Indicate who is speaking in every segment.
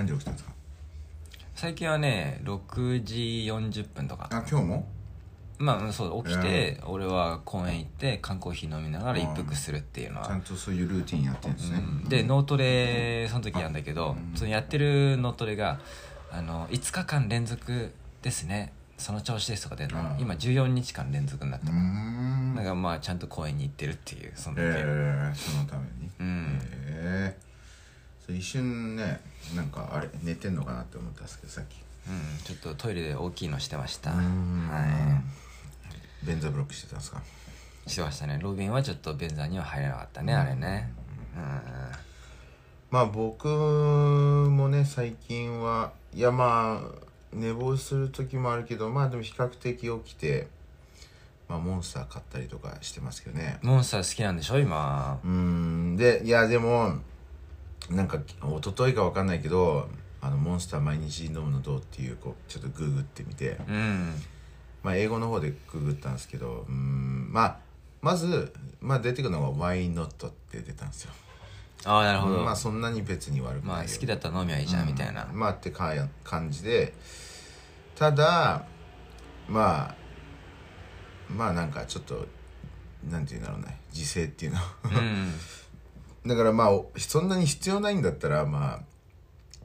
Speaker 1: 何時起きたんですか？
Speaker 2: 最近はね6時40分とか。
Speaker 1: あ今日も？
Speaker 2: まあうんそう起きて俺は公園行って缶コーヒー飲みながら一服するっていうのは。
Speaker 1: ちゃんとそういうルーティンやってるんですね、
Speaker 2: うん。で脳トレその時やんだけどそのやってる脳トレがあの5日間連続ですね。その調子ですとかで、
Speaker 1: ん。
Speaker 2: 今14日間連続になった
Speaker 1: うーん。
Speaker 2: だからまあちゃんと公園に行ってるっていうその時、
Speaker 1: えー、そのために。
Speaker 2: うん。
Speaker 1: えー、一瞬ねなんかあれ寝てんのかなって思ったんですけどさっき。
Speaker 2: うん、ちょっとトイレで大きいのしてました。
Speaker 1: ん。
Speaker 2: は
Speaker 1: 便座ブロックしてたんですか？
Speaker 2: いしてましたね。ロビンはちょっと便座には入れなかったね、あれね。うん。
Speaker 1: まあ僕もね最近はいやまあ寝坊する時もあるけどまあでも比較的起きてまあモンスター買ったりとかしてますけどね。
Speaker 2: モンスター好きなんでしょ今。
Speaker 1: うーん。でいやでもなんか一昨日か分かんないけどあのモンスター毎日飲むのどうっていうこうちょっとググってみて。
Speaker 2: うん。
Speaker 1: まあ英語の方でググったんですけどうーんまあまず、まあ、出てくるのがワインノットって出たんですよ。
Speaker 2: ああなるほど、
Speaker 1: まあそんなに別に悪くないよ。
Speaker 2: まあ好きだったら飲みはいいじゃん、みたいな。
Speaker 1: まあってか感じで。ただまあまあなんかちょっとなんていうんだろうね時勢っていうの。
Speaker 2: うん
Speaker 1: だからまあおそんなに必要ないんだったらまあ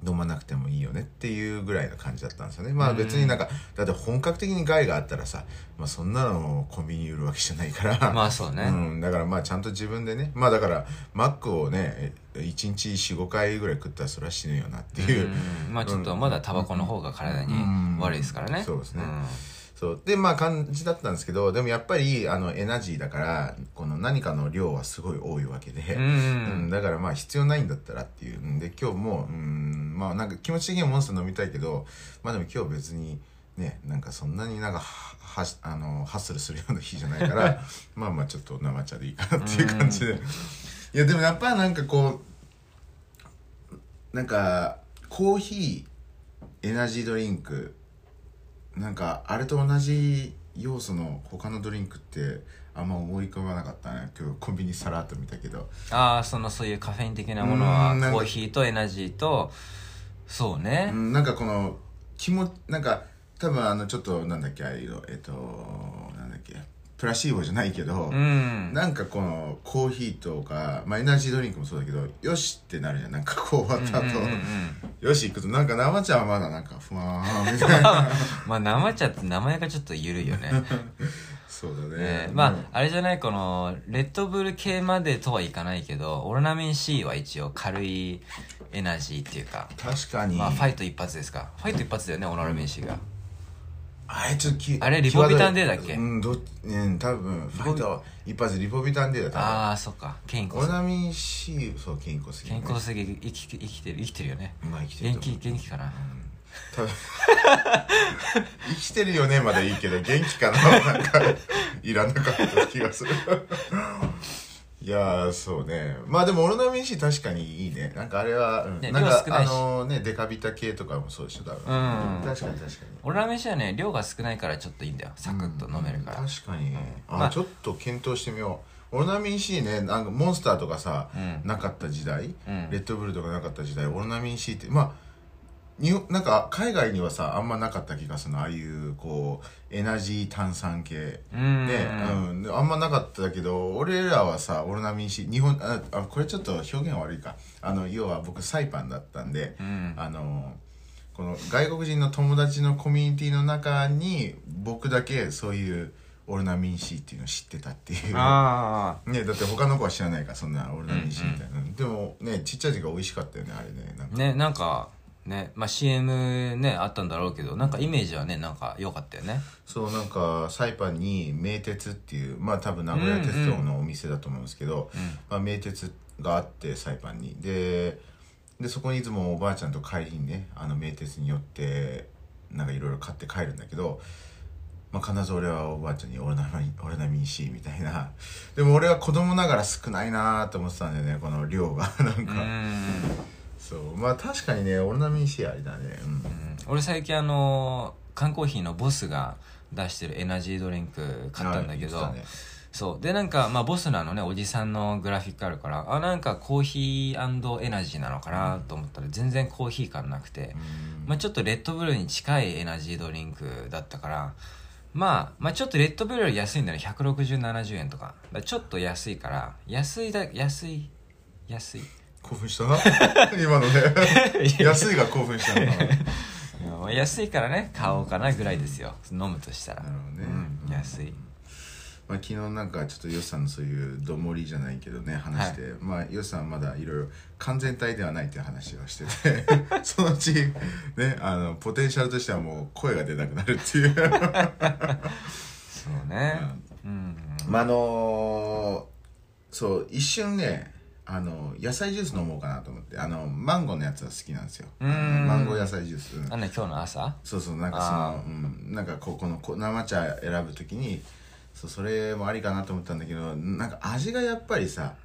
Speaker 1: 飲まなくてもいいよねっていうぐらいの感じだったんですよね。まあ別になんかだって本格的に害があったらさ、まあ、そんなのをコンビニに売るわけじゃないから。
Speaker 2: まあそうね。
Speaker 1: うん、だからまあちゃんと自分でね。まあだからマックをね1日45回ぐらい食ったらそれは死ぬよなっていう、
Speaker 2: うん。まあちょっとまだタバコの方が体に悪いですからね、
Speaker 1: そうですね。
Speaker 2: ん
Speaker 1: そう。でまあ感じだったんですけどでもやっぱりあのエナジーだからこの何かの量はすごい多いわけで、
Speaker 2: うん
Speaker 1: うんだからまあ必要ないんだったらっていう。んで今日もうんまあなんか気持ち的にはモンスター飲みたいけどまあでも今日別にねなんかそんなになんかははあのハッスルするような日じゃないから まあまあちょっと生茶でいいかなっていう感じで、いやでもやっぱなんかこうなんかコーヒーエナジードリンクなんかあれと同じ要素の他のドリンクってあんま思い浮かばなかったね。今日コンビニさらっと見たけど。
Speaker 2: ああそのそういうカフェイン的なもの
Speaker 1: う
Speaker 2: はコーヒーとエナジーとそうね。
Speaker 1: うんなんかこの気もなんか多分あのちょっとなんだっけああいうのえっとプラシーボじゃないけど、
Speaker 2: うん。
Speaker 1: なんかこのコーヒーとか、まあ、エナジードリンクもそうだけどよしってなるじゃん。なんかこう終わった後、
Speaker 2: うんうんうん。
Speaker 1: よし行くとなんか生茶はまだなんかふわーんみたいな。
Speaker 2: まあ生茶って名前がちょっと緩いよね。
Speaker 1: そうだね。
Speaker 2: ねまああれじゃないこのレッドブル系までとはいかないけどオロナミン C は一応軽いエナジーっていうか。
Speaker 1: 確かに、
Speaker 2: まあファイト一発ですか。ファイト一発だよねオロナミン C が
Speaker 1: あれちょっとき
Speaker 2: あれリポビタン D だっけ？
Speaker 1: うんどうん多分ファイト一発リポビタン D だ多分。
Speaker 2: ああそっか。健康。
Speaker 1: オロナミン C そう健康すぎ
Speaker 2: 健康すぎ生き生きてる生きてるよね。
Speaker 1: まあ生きてる
Speaker 2: 元気元気かな？
Speaker 1: 多分生きてるよねまだいいけど元気かな？なんかいらなかった気がするいやーそうね。まあでもオロナミン C 確かにいいね。なんかあれは、うん。
Speaker 2: ね
Speaker 1: なんかあ
Speaker 2: 量少ないし。
Speaker 1: のねデカビタ系とかもそうでしょ多分、
Speaker 2: うん。
Speaker 1: 確かに確かに。
Speaker 2: オロナミン C はね量が少ないからちょっといいんだよ。サクッと飲めるから、
Speaker 1: 確かに、あ、
Speaker 2: まあ。
Speaker 1: ちょっと検討してみよう。オロナミン C ねなんかモンスターとかさ、
Speaker 2: うん。
Speaker 1: なかった時代、
Speaker 2: うん。
Speaker 1: レッドブルとかなかった時代オロナミン C ってまあになんか海外にはさあんまなかった気がするの。ああいうこうエナジー炭酸系。
Speaker 2: うん。
Speaker 1: ね、うん。であんまなかったけど俺らはさオロナミン C 日本ああこれちょっと表現悪いか。あの要は僕サイパンだったんで、
Speaker 2: うん。
Speaker 1: あのこの外国人の友達のコミュニティの中に僕だけそういうオロナミン C っていうのを知ってたっていう。
Speaker 2: あ
Speaker 1: ねだって他の子は知らないからそんなオロナミン C みたいな、でもねちっちゃい時が美味しかったよねあれねなんか。
Speaker 2: あねなんかね。まあ CM ねあったんだろうけどなんかイメージはねなんか良かったよね。
Speaker 1: そうなんかサイパンに名鉄っていうまあ多分名古屋鉄道のお店だと思うんですけど、まあ、名鉄があってサイパンに。ででそこにいつもおばあちゃんと帰りにねあの名鉄に寄ってなんかいろいろ買って帰るんだけど、まあ、必ず俺はおばあちゃんにオロナミンオロナミン C みたいな。でも俺は子供ながら少ないなと思ってたんだよねこの量が。なんか、
Speaker 2: うん
Speaker 1: そう。まあ確かにねオロナミン C ありだね。うん。
Speaker 2: 俺最近あの缶コーヒーのボスが出してるエナジードリンク買ったんだけど、そう。でなんかまあボスのあのねおじさんのグラフィックあるからあなんかコーヒーエナジーなのかなと思ったら全然コーヒー感なくて、まあ、ちょっとレッドブルに近いエナジードリンクだったからまあ、まあちょっとレッドブルより安いんだね。16070円とか。ちょっと安いから安いだ安い安い
Speaker 1: 興奮した？な 今のね。安いが興奮したな。
Speaker 2: まあ安いからね買おうかなぐらいですよ。飲むとしたら。
Speaker 1: なるほどね。
Speaker 2: うん、安い。
Speaker 1: まあ、昨日なんかちょっとヨシさんのそういうどもりじゃないけどね話して、まあヨシさんはまだいろいろ完全体ではないっていう話をして。て そのうちねあのポテンシャルとしてはもう声が出なくなるっていう。
Speaker 2: そうね。うん。
Speaker 1: まああのそう一瞬ねあの野菜ジュース飲もうかなと思って。あのマンゴーのやつは好きなんですよ。
Speaker 2: うん。
Speaker 1: マンゴー野菜ジュース。
Speaker 2: なんで今日の朝？
Speaker 1: そうそうなんかそ
Speaker 2: あ
Speaker 1: の、うん、なんかここのこ生茶選ぶときにそうそれもありかなと思ったんだけどなんか味がやっぱりさ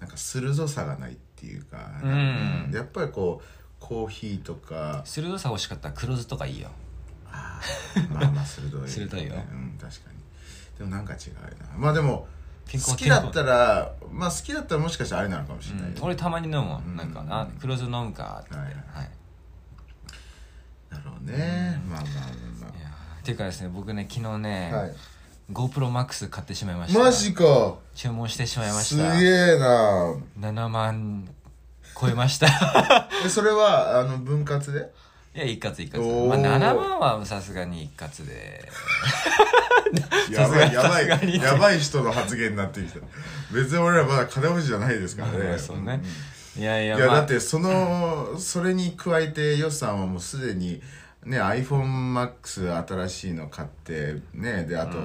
Speaker 1: なんか鋭さがないっていうか、
Speaker 2: うん。
Speaker 1: やっぱりこうコーヒーとか。
Speaker 2: 鋭さ欲しかったら黒酢とかいいよ。
Speaker 1: あー。まあまあ鋭い、
Speaker 2: 鋭いよ。
Speaker 1: うん確かに。でもなんか違うな。まあでも
Speaker 2: ピンク
Speaker 1: 好きだったらまあ好きだったらもしかしたらあれなのかもしれない、
Speaker 2: うん。俺たまに飲むもん、
Speaker 1: うん。
Speaker 2: なんかあ黒酢飲むかって、
Speaker 1: はい。
Speaker 2: はい。
Speaker 1: なるほどね、まあまあま
Speaker 2: いやーっていうかですね僕ね昨日ね、
Speaker 1: あ、はい。
Speaker 2: GoProMax 買ってしまいました。
Speaker 1: マジか。
Speaker 2: 注文してしまいますし
Speaker 1: げ
Speaker 2: た
Speaker 1: えな。
Speaker 2: 7万超えました。
Speaker 1: えそれはあの分割で？
Speaker 2: いや一括一括。まあ7万はさすがに一括で。
Speaker 1: やばいやばいやばい人の発言になってきた。別に俺らまだ金持ちじゃないですからね。
Speaker 2: あそうね。いやいや
Speaker 1: いや
Speaker 2: まあ。
Speaker 1: だってそのそれに加えてヨシさんはもうすでにね iPhoneMax 新しいの買ってねであと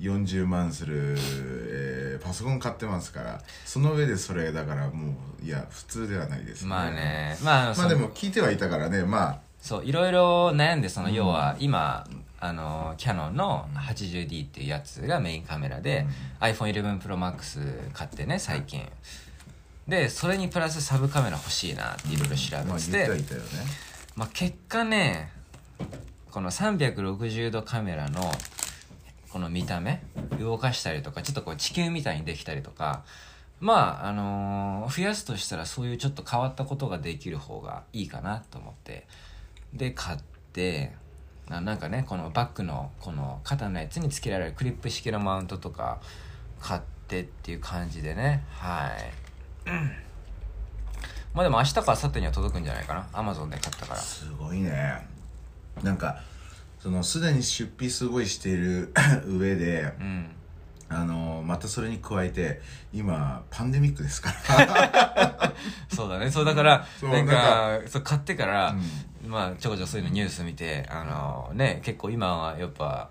Speaker 1: 40万する、えーパソコン買ってますからその上でそれだからもういや普通ではないですね。
Speaker 2: まあね。まあ
Speaker 1: まあでも聞いてはいたからね。まあ
Speaker 2: そういろいろ悩んでその要は今、あのキヤノンの 80D っていうやつがメインカメラで、iPhone11ProMax 買ってね最近。でそれにプラスサブカメラ欲しいなっていろいろ調べ
Speaker 1: まあ
Speaker 2: てて、まあ、結果ねこの360度カメラのこの見た目動かしたりとかちょっとこう地球みたいにできたりとかまああのー増やすとしたらそういうちょっと変わったことができる方がいいかなと思ってで買ってななんかねこのバッグのこの肩のやつにつけられるクリップ式のマウントとか買ってっていう感じでね。はい。まあでも明日か明後日には届くんじゃないかな。アマゾンで買ったから。
Speaker 1: すごいね。なんかそのすでに出費すごいしている 上で
Speaker 2: うん
Speaker 1: あのまたそれに加えて今パンデミックですから。
Speaker 2: そうだね。そうだからなん
Speaker 1: な
Speaker 2: かそう買ってから、まあちょこちょこそういうのニュース見てあのね結構今はやっぱ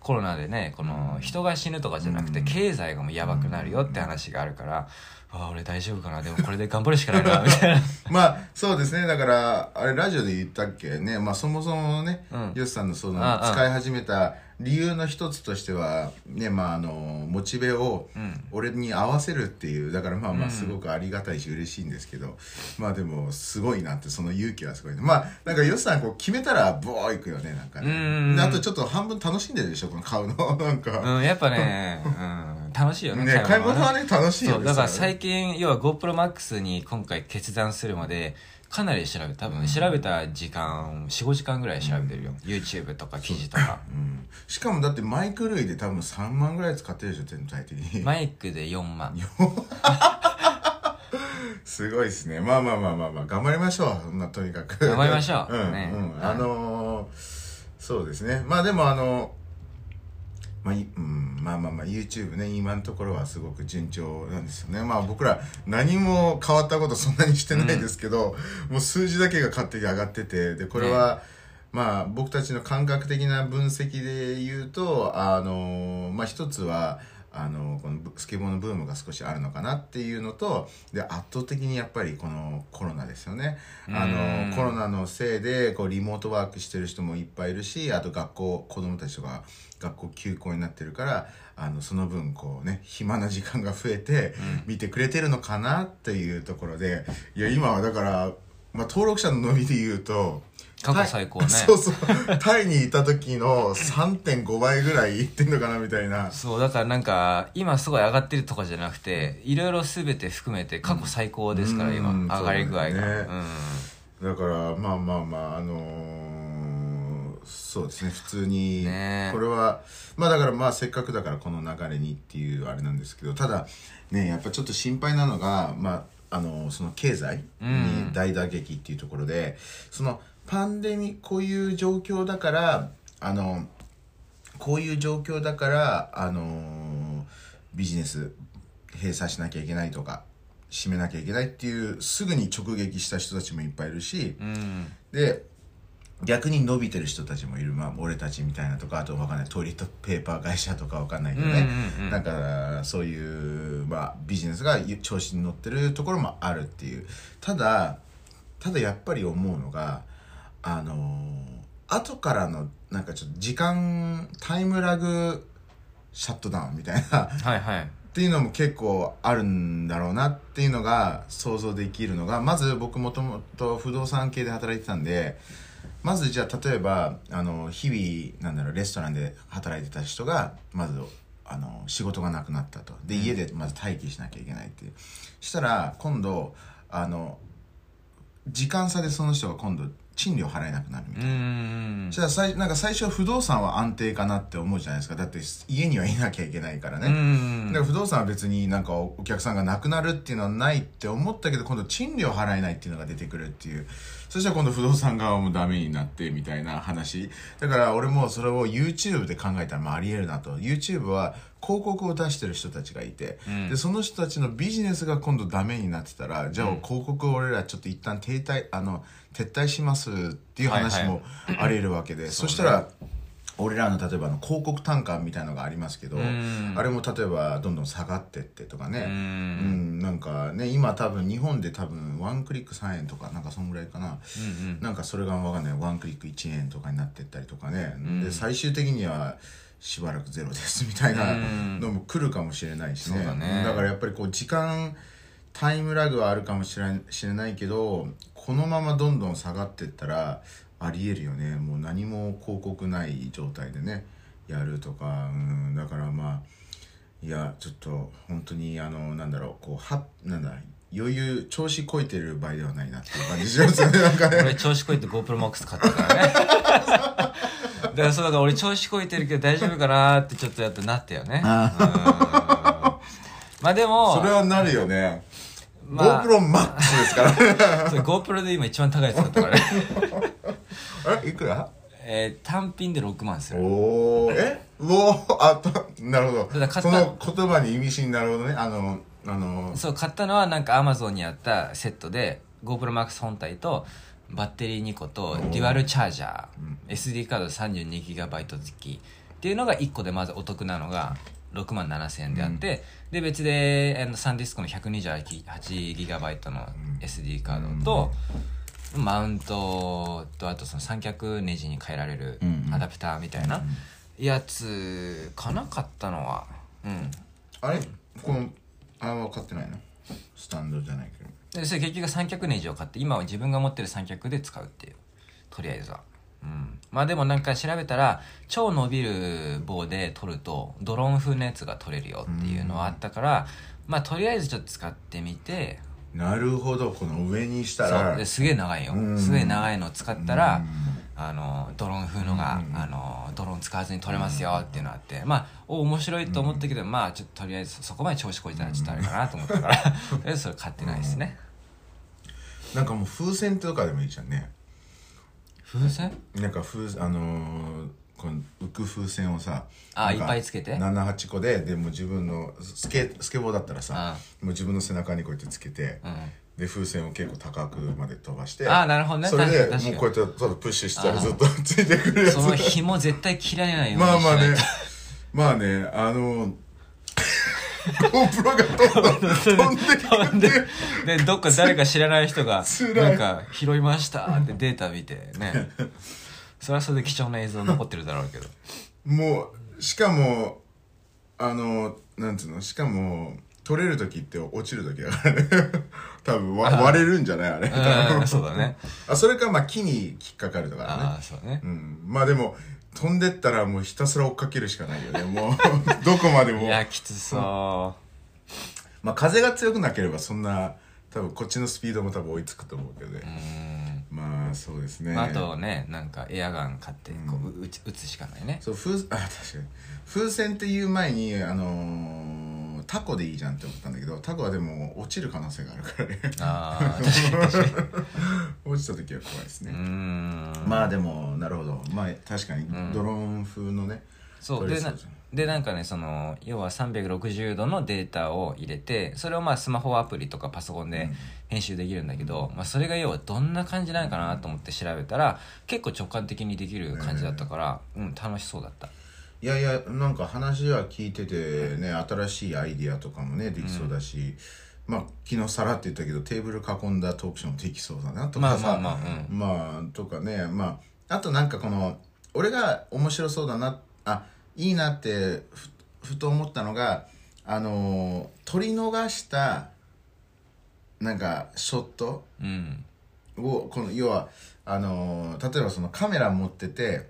Speaker 2: コロナでねこの人が死ぬとかじゃなくて
Speaker 1: うん。
Speaker 2: 経済がもうやばくなるよって話があるから、ああ俺大丈夫かな。でもこれで頑張るしかないな。みたいな
Speaker 1: まあそうですね。だからあれラジオで言ったっけね。まあそもそもね、
Speaker 2: うん。
Speaker 1: ヨシさんのその使い始めた理由の一つとしてはねまああのモチベを
Speaker 2: うん。
Speaker 1: 俺に合わせるっていうだからまあま
Speaker 2: うん。
Speaker 1: あすごくありがたいし嬉しいんですけど、まあでもすごいなってその勇気はすごいねまあなんかヨシさんこう決めたらボーいくよねなんか
Speaker 2: うんうん。うん
Speaker 1: ねであとちょっと半分楽しんでるでしょこの買うの。なんか、
Speaker 2: うんやっぱね、うん、楽しいよね
Speaker 1: ね買い物はね楽しいよね
Speaker 2: そうだから最近要は GoProMax に今回決断するまでかなり調べ多分調べた時間45時間ぐらい調べてるよ、YouTube とか記事とか。
Speaker 1: うん、しかもだってマイク類で多分3万ぐらい使ってるでしょ全体的に。
Speaker 2: マイクで4万。
Speaker 1: すごいですね。まあまあまあまあまあ頑張りましょうまあとにかく。
Speaker 2: 頑張りましょう。
Speaker 1: うん、
Speaker 2: ね
Speaker 1: うん、あのーそうですね。まあでもあのまあ、いうん、まあまあまあ YouTube ね今のところはすごく順調なんですよね。まあ僕ら何も変わったことそんなにしてないですけど、もう数字だけが勝手に上がっててでこれは、まあ僕たちの感覚的な分析で言うとあのまあ一つはあのこのスケボーのブームが少しあるのかなっていうのとで圧倒的にやっぱりこのコロナですよね。あ
Speaker 2: うん。
Speaker 1: のコロナのせいでこうリモートワークしてる人もいっぱいいるしあと学校子供たちとか学校休校になってるからあのその分こうね暇な時間が増えて見てくれてるのかなっていうところでいや今はだからまあ、登録者の伸びで言うと
Speaker 2: 過去最高ね。
Speaker 1: タイ そうそうタイにいた時の3.5倍ぐらいいってんのかなみたいな。
Speaker 2: そうだからなんか今すごい上がってるとかじゃなくていろいろ全て含めて過去最高ですから、
Speaker 1: うん。
Speaker 2: 今
Speaker 1: うん。
Speaker 2: 上がり具合が。
Speaker 1: ね
Speaker 2: うん。
Speaker 1: だからまあまあまああのーそうですね普通に。
Speaker 2: ね。
Speaker 1: これはまあだからまあせっかくだからこの流れにっていうあれなんですけどただねやっぱちょっと心配なのがまああのその経済に大打撃っていうところで、そのパンデミこういう状況だからあのこういう状況だからあのビジネス閉鎖しなきゃいけないとか閉めなきゃいけないっていうすぐに直撃した人たちもいっぱいいるし、
Speaker 2: うん。
Speaker 1: で逆に伸びてる人たちもいる、まあ、俺たちみたいなとかあとわかんない。トイレットペーパー会社とかわかんないけどね、
Speaker 2: うんうんうん。
Speaker 1: なんかそういう、まあ、ビジネスが調子に乗ってるところもあるっていう。ただただやっぱり思うのがあのー後からのなんかちょっと時間タイムラグシャットダウンみたいな。
Speaker 2: はいはい。
Speaker 1: っていうのも結構あるんだろうなっていうのが想像できるのがまず僕もともと不動産系で働いてたんでまずじゃあ例えばあの日々なんだろうレストランで働いてた人がまずあの仕事がなくなったと。で家でまず待機しなきゃいけないっていう。したら今度あの時間差でその人が今度賃料払えなくなるみたいな。
Speaker 2: う。ん。
Speaker 1: じゃあ最なんか最初不動産は安定かなって思うじゃないですか。だって家にはいなきゃいけないからね、
Speaker 2: うん。
Speaker 1: だから不動産は別になんかお客さんが亡くなるっていうのはないって思ったけど今度賃料払えないっていうのが出てくるっていうそしたら今度不動産側もダメになってみたいな話。だから俺もそれを YouTube で考えたらまあありえるなと。YouTube は広告を出してる人たちがいて、
Speaker 2: うん。
Speaker 1: でその人たちのビジネスが今度ダメになってたらじゃあ広告を俺らちょっと一旦停滞あの撤退しますっていう話もありえるわけで、そしたら俺らの例えばあの広告単価みたいのがありますけど、
Speaker 2: ん。
Speaker 1: あれも例えばどんどん下がってってとかね、
Speaker 2: う
Speaker 1: うん
Speaker 2: ん
Speaker 1: なんかね今多分日本で多分ワンクリック3円とかなんかそんぐらいかな、
Speaker 2: うん
Speaker 1: なんかそれが分かんない。ワンクリック1円とかになってったりとかね、
Speaker 2: ん。
Speaker 1: で最終的にはしばらくゼロですみたいなのも来るかもしれないしね,、
Speaker 2: そうだね。
Speaker 1: からやっぱりこう時間タイムラグはあるかもしれないけどこのままどんどん下がってったらありえるよね。もう何も広告ない状態でねやるとか。うんだからまあいやちょっと本当にあのなんだろうこうはなんだ余裕調子こいてる場合ではないなっていう感じしますよね。なんかね。
Speaker 2: 俺調子こいて GoProMax 買ったからね。だからそうだから俺調子こいてるけど大丈夫かなってちょっとやっとなったよね。うん。まあでも
Speaker 1: それはなるよね、
Speaker 2: まあ
Speaker 1: GoPro Max ですから
Speaker 2: GoPro で今一番高いやつ買ったからね
Speaker 1: えいくら？
Speaker 2: えー単品で6万する。
Speaker 1: おおえ？うおーあとなるほど。その言葉に意味深なるほどね。あのあの。
Speaker 2: そう買ったのはなんか Amazon にあったセットで GoProMax 本体とバッテリー2個とデュアルチャージャー、SD カード 32GB 付きっていうのが1個でまずお得なのが6万7000円であって、で別であのサンディスクの 128GB の SD カードと、マウントとあとその三脚ネジに変えられるアダプターみたいなやつかな買ったのは。うん。
Speaker 1: あれ？このあ分かってないの？スタンドじゃないけど。
Speaker 2: でそれ結局三脚ネジを買って今は自分が持ってる三脚で使うっていうとりあえずは。うん。まあでもなんか調べたら超伸びる棒で撮るとドローン風のやつが撮れるよっていうのはあったからまあとりあえずちょっと使ってみて
Speaker 1: なるほど。この上にした
Speaker 2: そ
Speaker 1: ら
Speaker 2: う。ですげえ長いよ。
Speaker 1: うん。
Speaker 2: すげえ長いのを使ったら
Speaker 1: うん。
Speaker 2: あのドローン風のがあのドローン使わずに撮れますよっていうのがあってまあお面白いと思ったけどまあちょっととりあえずそこまで調子こいてたらちょっとあれかなと思ったから。とりあえずそれ買ってないですね。
Speaker 1: なんかもう風船とかでもいいじゃんね。
Speaker 2: 風船？
Speaker 1: なんか風あのーこの浮く風船をさ
Speaker 2: あいっぱいつけて
Speaker 1: ？78個ででもう自分のスケスケボーだったらさもう自分の背中にこうやってつけて、
Speaker 2: うん。
Speaker 1: で風船を結構高くまで飛ばして
Speaker 2: あーなるほどね。
Speaker 1: それでもうこうやってただプッシュしたらずっとついてくるやつ。
Speaker 2: その紐絶対切られないよ
Speaker 1: まあまあね。まあねあの GoPro が飛んだ飛んで
Speaker 2: 飛んででどっか誰か知らない人が なんか拾いましたってデータ見てねそれはそれで貴重な映像残ってるだろうけど。
Speaker 1: もうしかもあのなんつうの？しかも取れる時って落ちる時だからね多分わ割れるんじゃない？あれ。
Speaker 2: うんそうだね。
Speaker 1: あそれかまあ木に引っかかるとかね。
Speaker 2: ああそうね。
Speaker 1: うん。まあでも飛んでったらもうひたすら追っかけるしかないよね。もう どこまでも。
Speaker 2: いやきつそ
Speaker 1: まあ風が強くなければそんな多分こっちのスピードも多分追いつくと思うけど
Speaker 2: うう
Speaker 1: ね、
Speaker 2: ん
Speaker 1: まあそうですね。
Speaker 2: まああとねなんかエアガン買ってこう撃つ撃つしかないね。
Speaker 1: そう風あ確かに。風船っていう前にあのータコでいいじゃんって思ったんだけどタコはでも落ちる可能性があるからね。
Speaker 2: ああ確かに確かに。
Speaker 1: 落ちた時は怖いですね、
Speaker 2: うーん。
Speaker 1: まあでもなるほど。まあ確かに
Speaker 2: ん。
Speaker 1: ドローン風のね、
Speaker 2: そうでな
Speaker 1: 取れそうじゃん
Speaker 2: でなんかねその要は360度のデータを入れてそれをまあスマホアプリとかパソコンで編集できるんだけど、まあ、それが要はどんな感じなのかなと思って調べたら結構直感的にできる感じだったから、うん。楽しそうだった。
Speaker 1: いやいやなんか話は聞いててね新しいアイディアとかもねできそうだし、まあ昨日さらって言ったけどテーブル囲んだトークショーもできそうだなとかさ
Speaker 2: まあまあまあうん。
Speaker 1: まあとかねまああとなんかこの俺が面白そうだなあいいなってふふと思ったのがあのー取り逃したなんかショット
Speaker 2: うん。
Speaker 1: をこの要はあのー例えばそのカメラ持ってて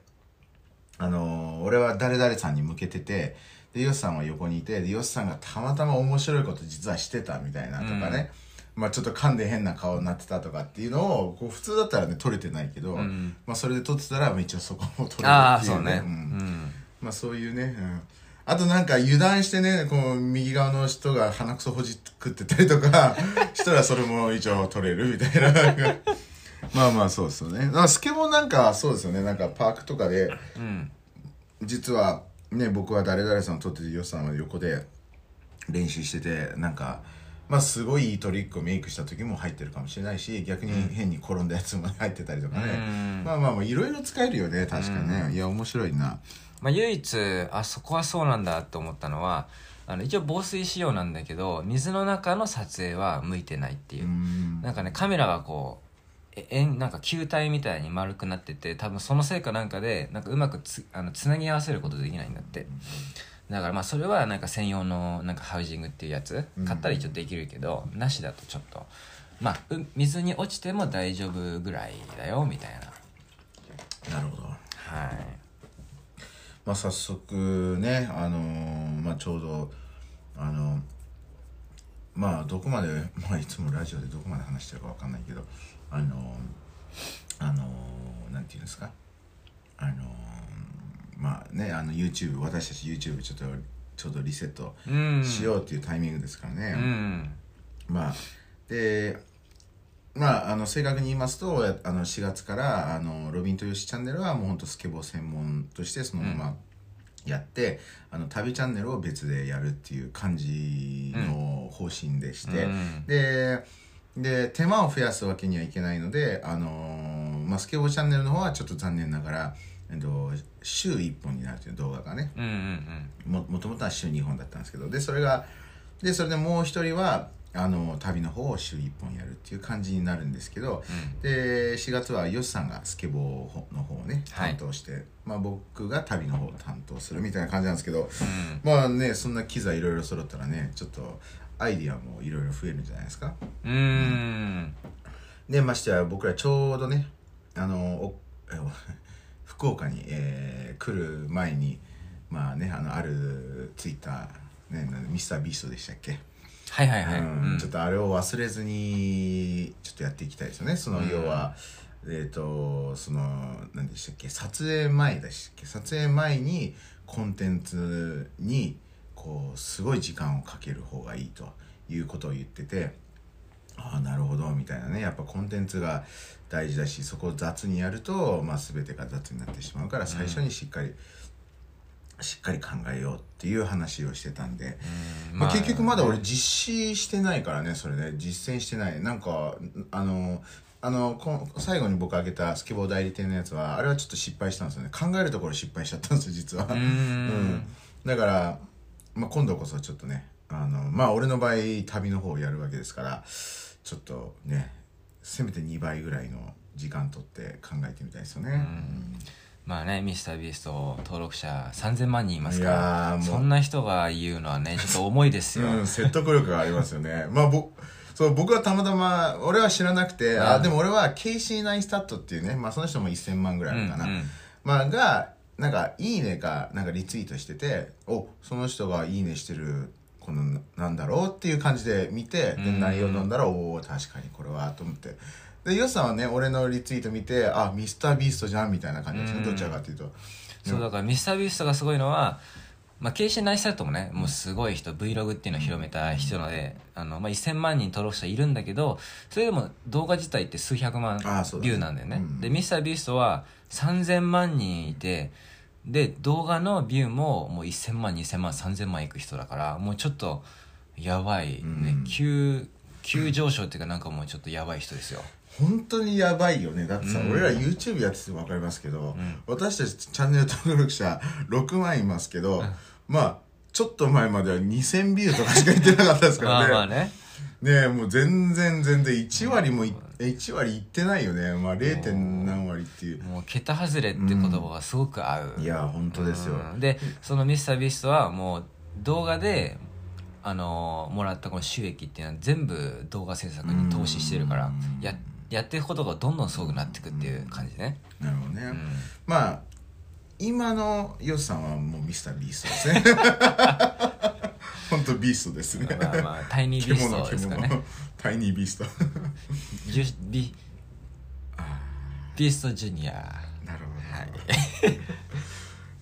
Speaker 1: あのー俺は誰々さんに向けててでヨシさんは横にいてでヨシさんがたまたま面白いこと実はしてたみたいなとかね、まあちょっと噛んで変な顔になってたとかっていうのをこう普通だったらね撮れてないけど、
Speaker 2: ん。
Speaker 1: まあそれで撮ってたらまあ一応そこも撮れるっていう、
Speaker 2: ああそうね。
Speaker 1: う
Speaker 2: うんん
Speaker 1: まあそういうね、うん、あとなんか油断してねこう右側の人が鼻くそほじくってたりとか したらそれも一応取れるみたいな。まあまあそうですよね。だからスケボーなんかそうですよね。なんかパークとかで
Speaker 2: うん。
Speaker 1: 実はね僕は誰々さんを撮っててヨシさんは横で練習しててなんかまあすごいいいトリックをメイクした時も入ってるかもしれないし逆に変に転んだやつも入ってたりとかね、
Speaker 2: うん。
Speaker 1: まあまあまあいろいろ使えるよね確かね、いや面白いな
Speaker 2: まあ、唯一あそこはそうなんだと思ったのはあの一応防水仕様なんだけど水の中の撮影は向いてないっていう。う、
Speaker 1: ん。
Speaker 2: なんかねカメラがこうえ円なんか球体みたいに丸くなってて多分そのせいかなんかでなんかうまくつあのつなぎ合わせることできないんだって。だからまあそれはなんか専用のなんかハウジングっていうやつ買ったら一応できるけど、なしだとちょっと。まあう水に落ちても大丈夫ぐらいだよみたいな。
Speaker 1: なるほど。
Speaker 2: はい
Speaker 1: まあ、早速ね、あのーまあ、ちょうどあのまあどこまで、まあ、いつもラジオでどこまで話してるかわかんないけどあのーあのーなんていうんですか？あのーまあねあの YouTube 私たち YouTube ちょっとちょうどリセット
Speaker 2: うん
Speaker 1: しようっていうタイミングですからね、
Speaker 2: うん。
Speaker 1: まあでまああの正確に言いますとやあの4月からあのロビンとよしチャンネルはもうほんとスケボー専門としてそのままやって、あの旅チャンネルを別でやるっていう感じの方針でして、
Speaker 2: うん。
Speaker 1: でで手間を増やすわけにはいけないので、あのーまあ、スケボーチャンネルの方はちょっと残念ながら、えっと、週1本になるという動画がね
Speaker 2: うんうん
Speaker 1: ももともとは週2本だったんですけどでそれがでそれでもう一人はあの旅の方を週1本やるっていう感じになるんですけど、で4月はヨシさんがスケボーの方をね
Speaker 2: はい。
Speaker 1: 担当して、まあ、僕が旅の方を担当するみたいな感じなんですけど、
Speaker 2: うん。
Speaker 1: まあねそんな機材いろいろ揃ったらねちょっとアイディアもいろいろ増えるんじゃないですか？
Speaker 2: うん。うん。
Speaker 1: でましてや僕らちょうどねあのおえお 福岡に、えー来る前にまあねあのあるツイッターねミスタービーストでしたっけ？
Speaker 2: はいはいはい、
Speaker 1: うん。
Speaker 2: うん。
Speaker 1: ちょっとあれを忘れずにちょっとやっていきたいですよね。その
Speaker 2: うん。
Speaker 1: 要は、えっ、とその何でしたっけ？撮影前でしたっけ？撮影前にコンテンツにこうすごい時間をかける方がいいということを言っててああなるほどみたいなね。やっぱコンテンツが大事だしそこを雑にやると、まあ、全てが雑になってしまうから最初にしっかり、しっかり考えようっていう話をしてたんで、
Speaker 2: うん。
Speaker 1: まあ、結局まだ俺実施してないからねそれね。実践してない。なんかあのあのこ最後に僕挙げたスケボー代理店のやつはあれはちょっと失敗したんですよね。考えるところ失敗しちゃったんですよ実は。
Speaker 2: うーん。
Speaker 1: うん。だから、まあ、今度こそちょっとねあのまあ俺の場合旅の方をやるわけですからちょっとねせめて2倍ぐらいの時間取って考えてみたいですよね、
Speaker 2: まあねミスタービースト登録者3000万人いますか
Speaker 1: いやー
Speaker 2: らそんな人が言うのはねちょっと重いですよ、
Speaker 1: うん、説得力がありますよね。まあ、ぼ、そう、僕はたまたま、俺は知らなくて、あ、でも俺は、ケイシー・ナイスタットっていうね、まあ、その人も1000万ぐらいあるかな。
Speaker 2: うんうん
Speaker 1: まあ、が、なんか、いいねか、なんかリツイートしてて、お、その人がいいねしてる、この、ななんだろうっていう感じで見て、で、
Speaker 2: うん。
Speaker 1: 内容読んだら、おお確かにこれは、と思って。で、ヨスさんはね、俺のリツイート見て、あ、ミスター・ビーストじゃんみたいな感じですね、
Speaker 2: うん。
Speaker 1: どちらかっていうと。
Speaker 2: そうだからミスタービーストがすごいのはまあ、ケイシー・ナイスタットもねもうすごい人 Vlog っていうのを広めた人なのであの、まあ、1000万人登録者いるんだけどそれでも動画自体って数百万
Speaker 1: あそうだ
Speaker 2: ビューなんだよね。
Speaker 1: うん。
Speaker 2: でミスタービーストは3000万人いてで動画のビューももう1000万2000万3000万いく人だからもうちょっとやばいね、
Speaker 1: うん。
Speaker 2: 急急上昇っていうかなんかもうちょっとやばい人ですよ。
Speaker 1: 本当にやばいよね。だってさ、
Speaker 2: うん。
Speaker 1: 俺ら YouTube やってても分かりますけど、
Speaker 2: ん。
Speaker 1: 私たちチャンネル登録者6万いますけど、まあちょっと前までは2000ビューとかしか言ってなかったですか
Speaker 2: まあ
Speaker 1: らね。
Speaker 2: まあね。
Speaker 1: ねえもう全然全然1割もい1割いってないよね。まあ 0. 点何割っていう。
Speaker 2: もう桁外れって言葉がすごく合う、
Speaker 1: いや本当ですよ、
Speaker 2: うん。でそのミスタービーストはもう動画であのーもらったこの収益っていうのは全部動画制作に投資してるから
Speaker 1: うん。
Speaker 2: ややっていくことがどんどんすごくなっていくっていう感じね、
Speaker 1: なるほどね、
Speaker 2: うん。
Speaker 1: まあ今のヨシさんはもうミスタービーストですね 本当ビーストですね。
Speaker 2: まあまあタイニービーストですかね。
Speaker 1: 獣タイニービースト。
Speaker 2: ジュビビーストジュニア。
Speaker 1: なるほど、
Speaker 2: は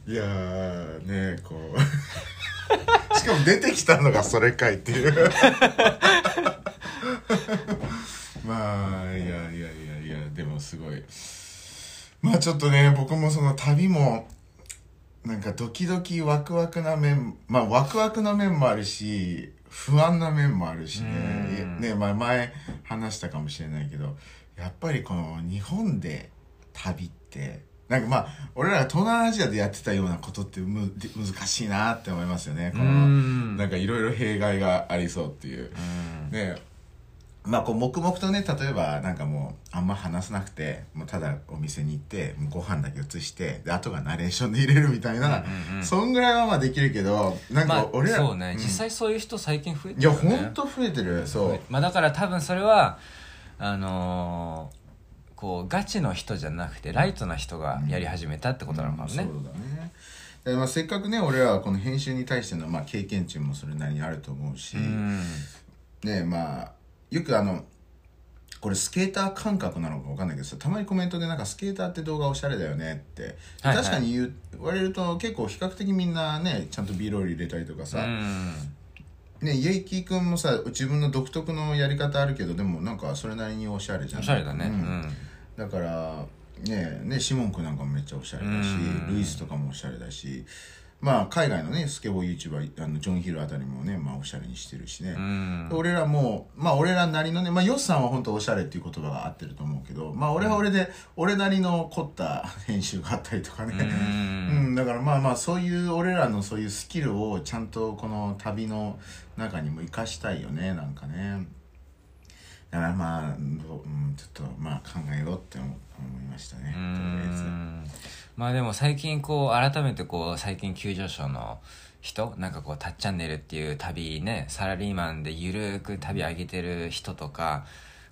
Speaker 2: い。
Speaker 1: い、やーねこう。しかも出てきたのがそれかいっていう。まあいやいやいやいやでもすごい。まあちょっとね僕もその旅もなんかドキドキワクワクな面まあワクワクな面もあるし不安な面もあるしね。
Speaker 2: うん。
Speaker 1: ね、まあ、前話したかもしれないけどやっぱりこの日本で旅ってなんかまあ俺らが東南アジアでやってたようなことってむ難しいなって思いますよね。こ
Speaker 2: う
Speaker 1: の
Speaker 2: ん。
Speaker 1: なんかいろいろ弊害がありそうっていう。
Speaker 2: うん。
Speaker 1: ねまあこう黙々とね例えばなんかもうあんま話さなくてもうただお店に行ってもうご飯だけ移してであとがナレーションで入れるみたいな、
Speaker 2: うんうんうん。
Speaker 1: そんぐらいはまあできるけどなん
Speaker 2: まあ
Speaker 1: か俺ら、
Speaker 2: そうね、
Speaker 1: ん
Speaker 2: 実際そういう人最近増えて
Speaker 1: いや
Speaker 2: るよね。
Speaker 1: ほんと増えてる。そう。
Speaker 2: まあ、だから多分それはあのーこうガチの人じゃなくてライトな人がやり始めたってことなのかもね、
Speaker 1: そうだね。でまあ、せっかくね俺らはこの編集に対しての、まあ、経験値もそれなりにあると思うし、
Speaker 2: うん。
Speaker 1: ねまあよくあのこれスケーター感覚なのか分かんないけどさたまにコメントでなんかスケーターって動画おしゃれだよねって、
Speaker 2: はいはい。
Speaker 1: 確かに言われると結構比較的みんなねちゃんと B ロール入れたりとかさ、
Speaker 2: うん。
Speaker 1: ねイエイキー君もさ自分の独特のやり方あるけどでもなんかそれなりにおしゃれじゃん。
Speaker 2: おしゃれだね。
Speaker 1: う
Speaker 2: うん。ん、
Speaker 1: だからねねシモン君なんかもめっちゃおしゃれだし
Speaker 2: うん。
Speaker 1: ルイスとかもおしゃれだしまあ海外のねスケボー YouTuber あのジョン・ヒルあたりもねまあおしゃれにしてるしね、
Speaker 2: うん。
Speaker 1: 俺らもまあ俺らなりのねまあヨッさんは本当おしゃれっていう言葉が合ってると思うけどまあ俺は俺で、俺なりの凝った編集があったりとかね。
Speaker 2: う
Speaker 1: うんん、だからまあまあそういう俺らのそういうスキルをちゃんとこの旅の中にも生かしたいよねなんかね。だからまあ、どううん、ちょっとまあ考えようって思思いましたね。
Speaker 2: う
Speaker 1: とりあえず。
Speaker 2: んまあでも最近こう改めてこう最近急上昇の人なんかこう「タッチャンネル」っていう旅ねサラリーマンでゆるーく旅上げてる人とか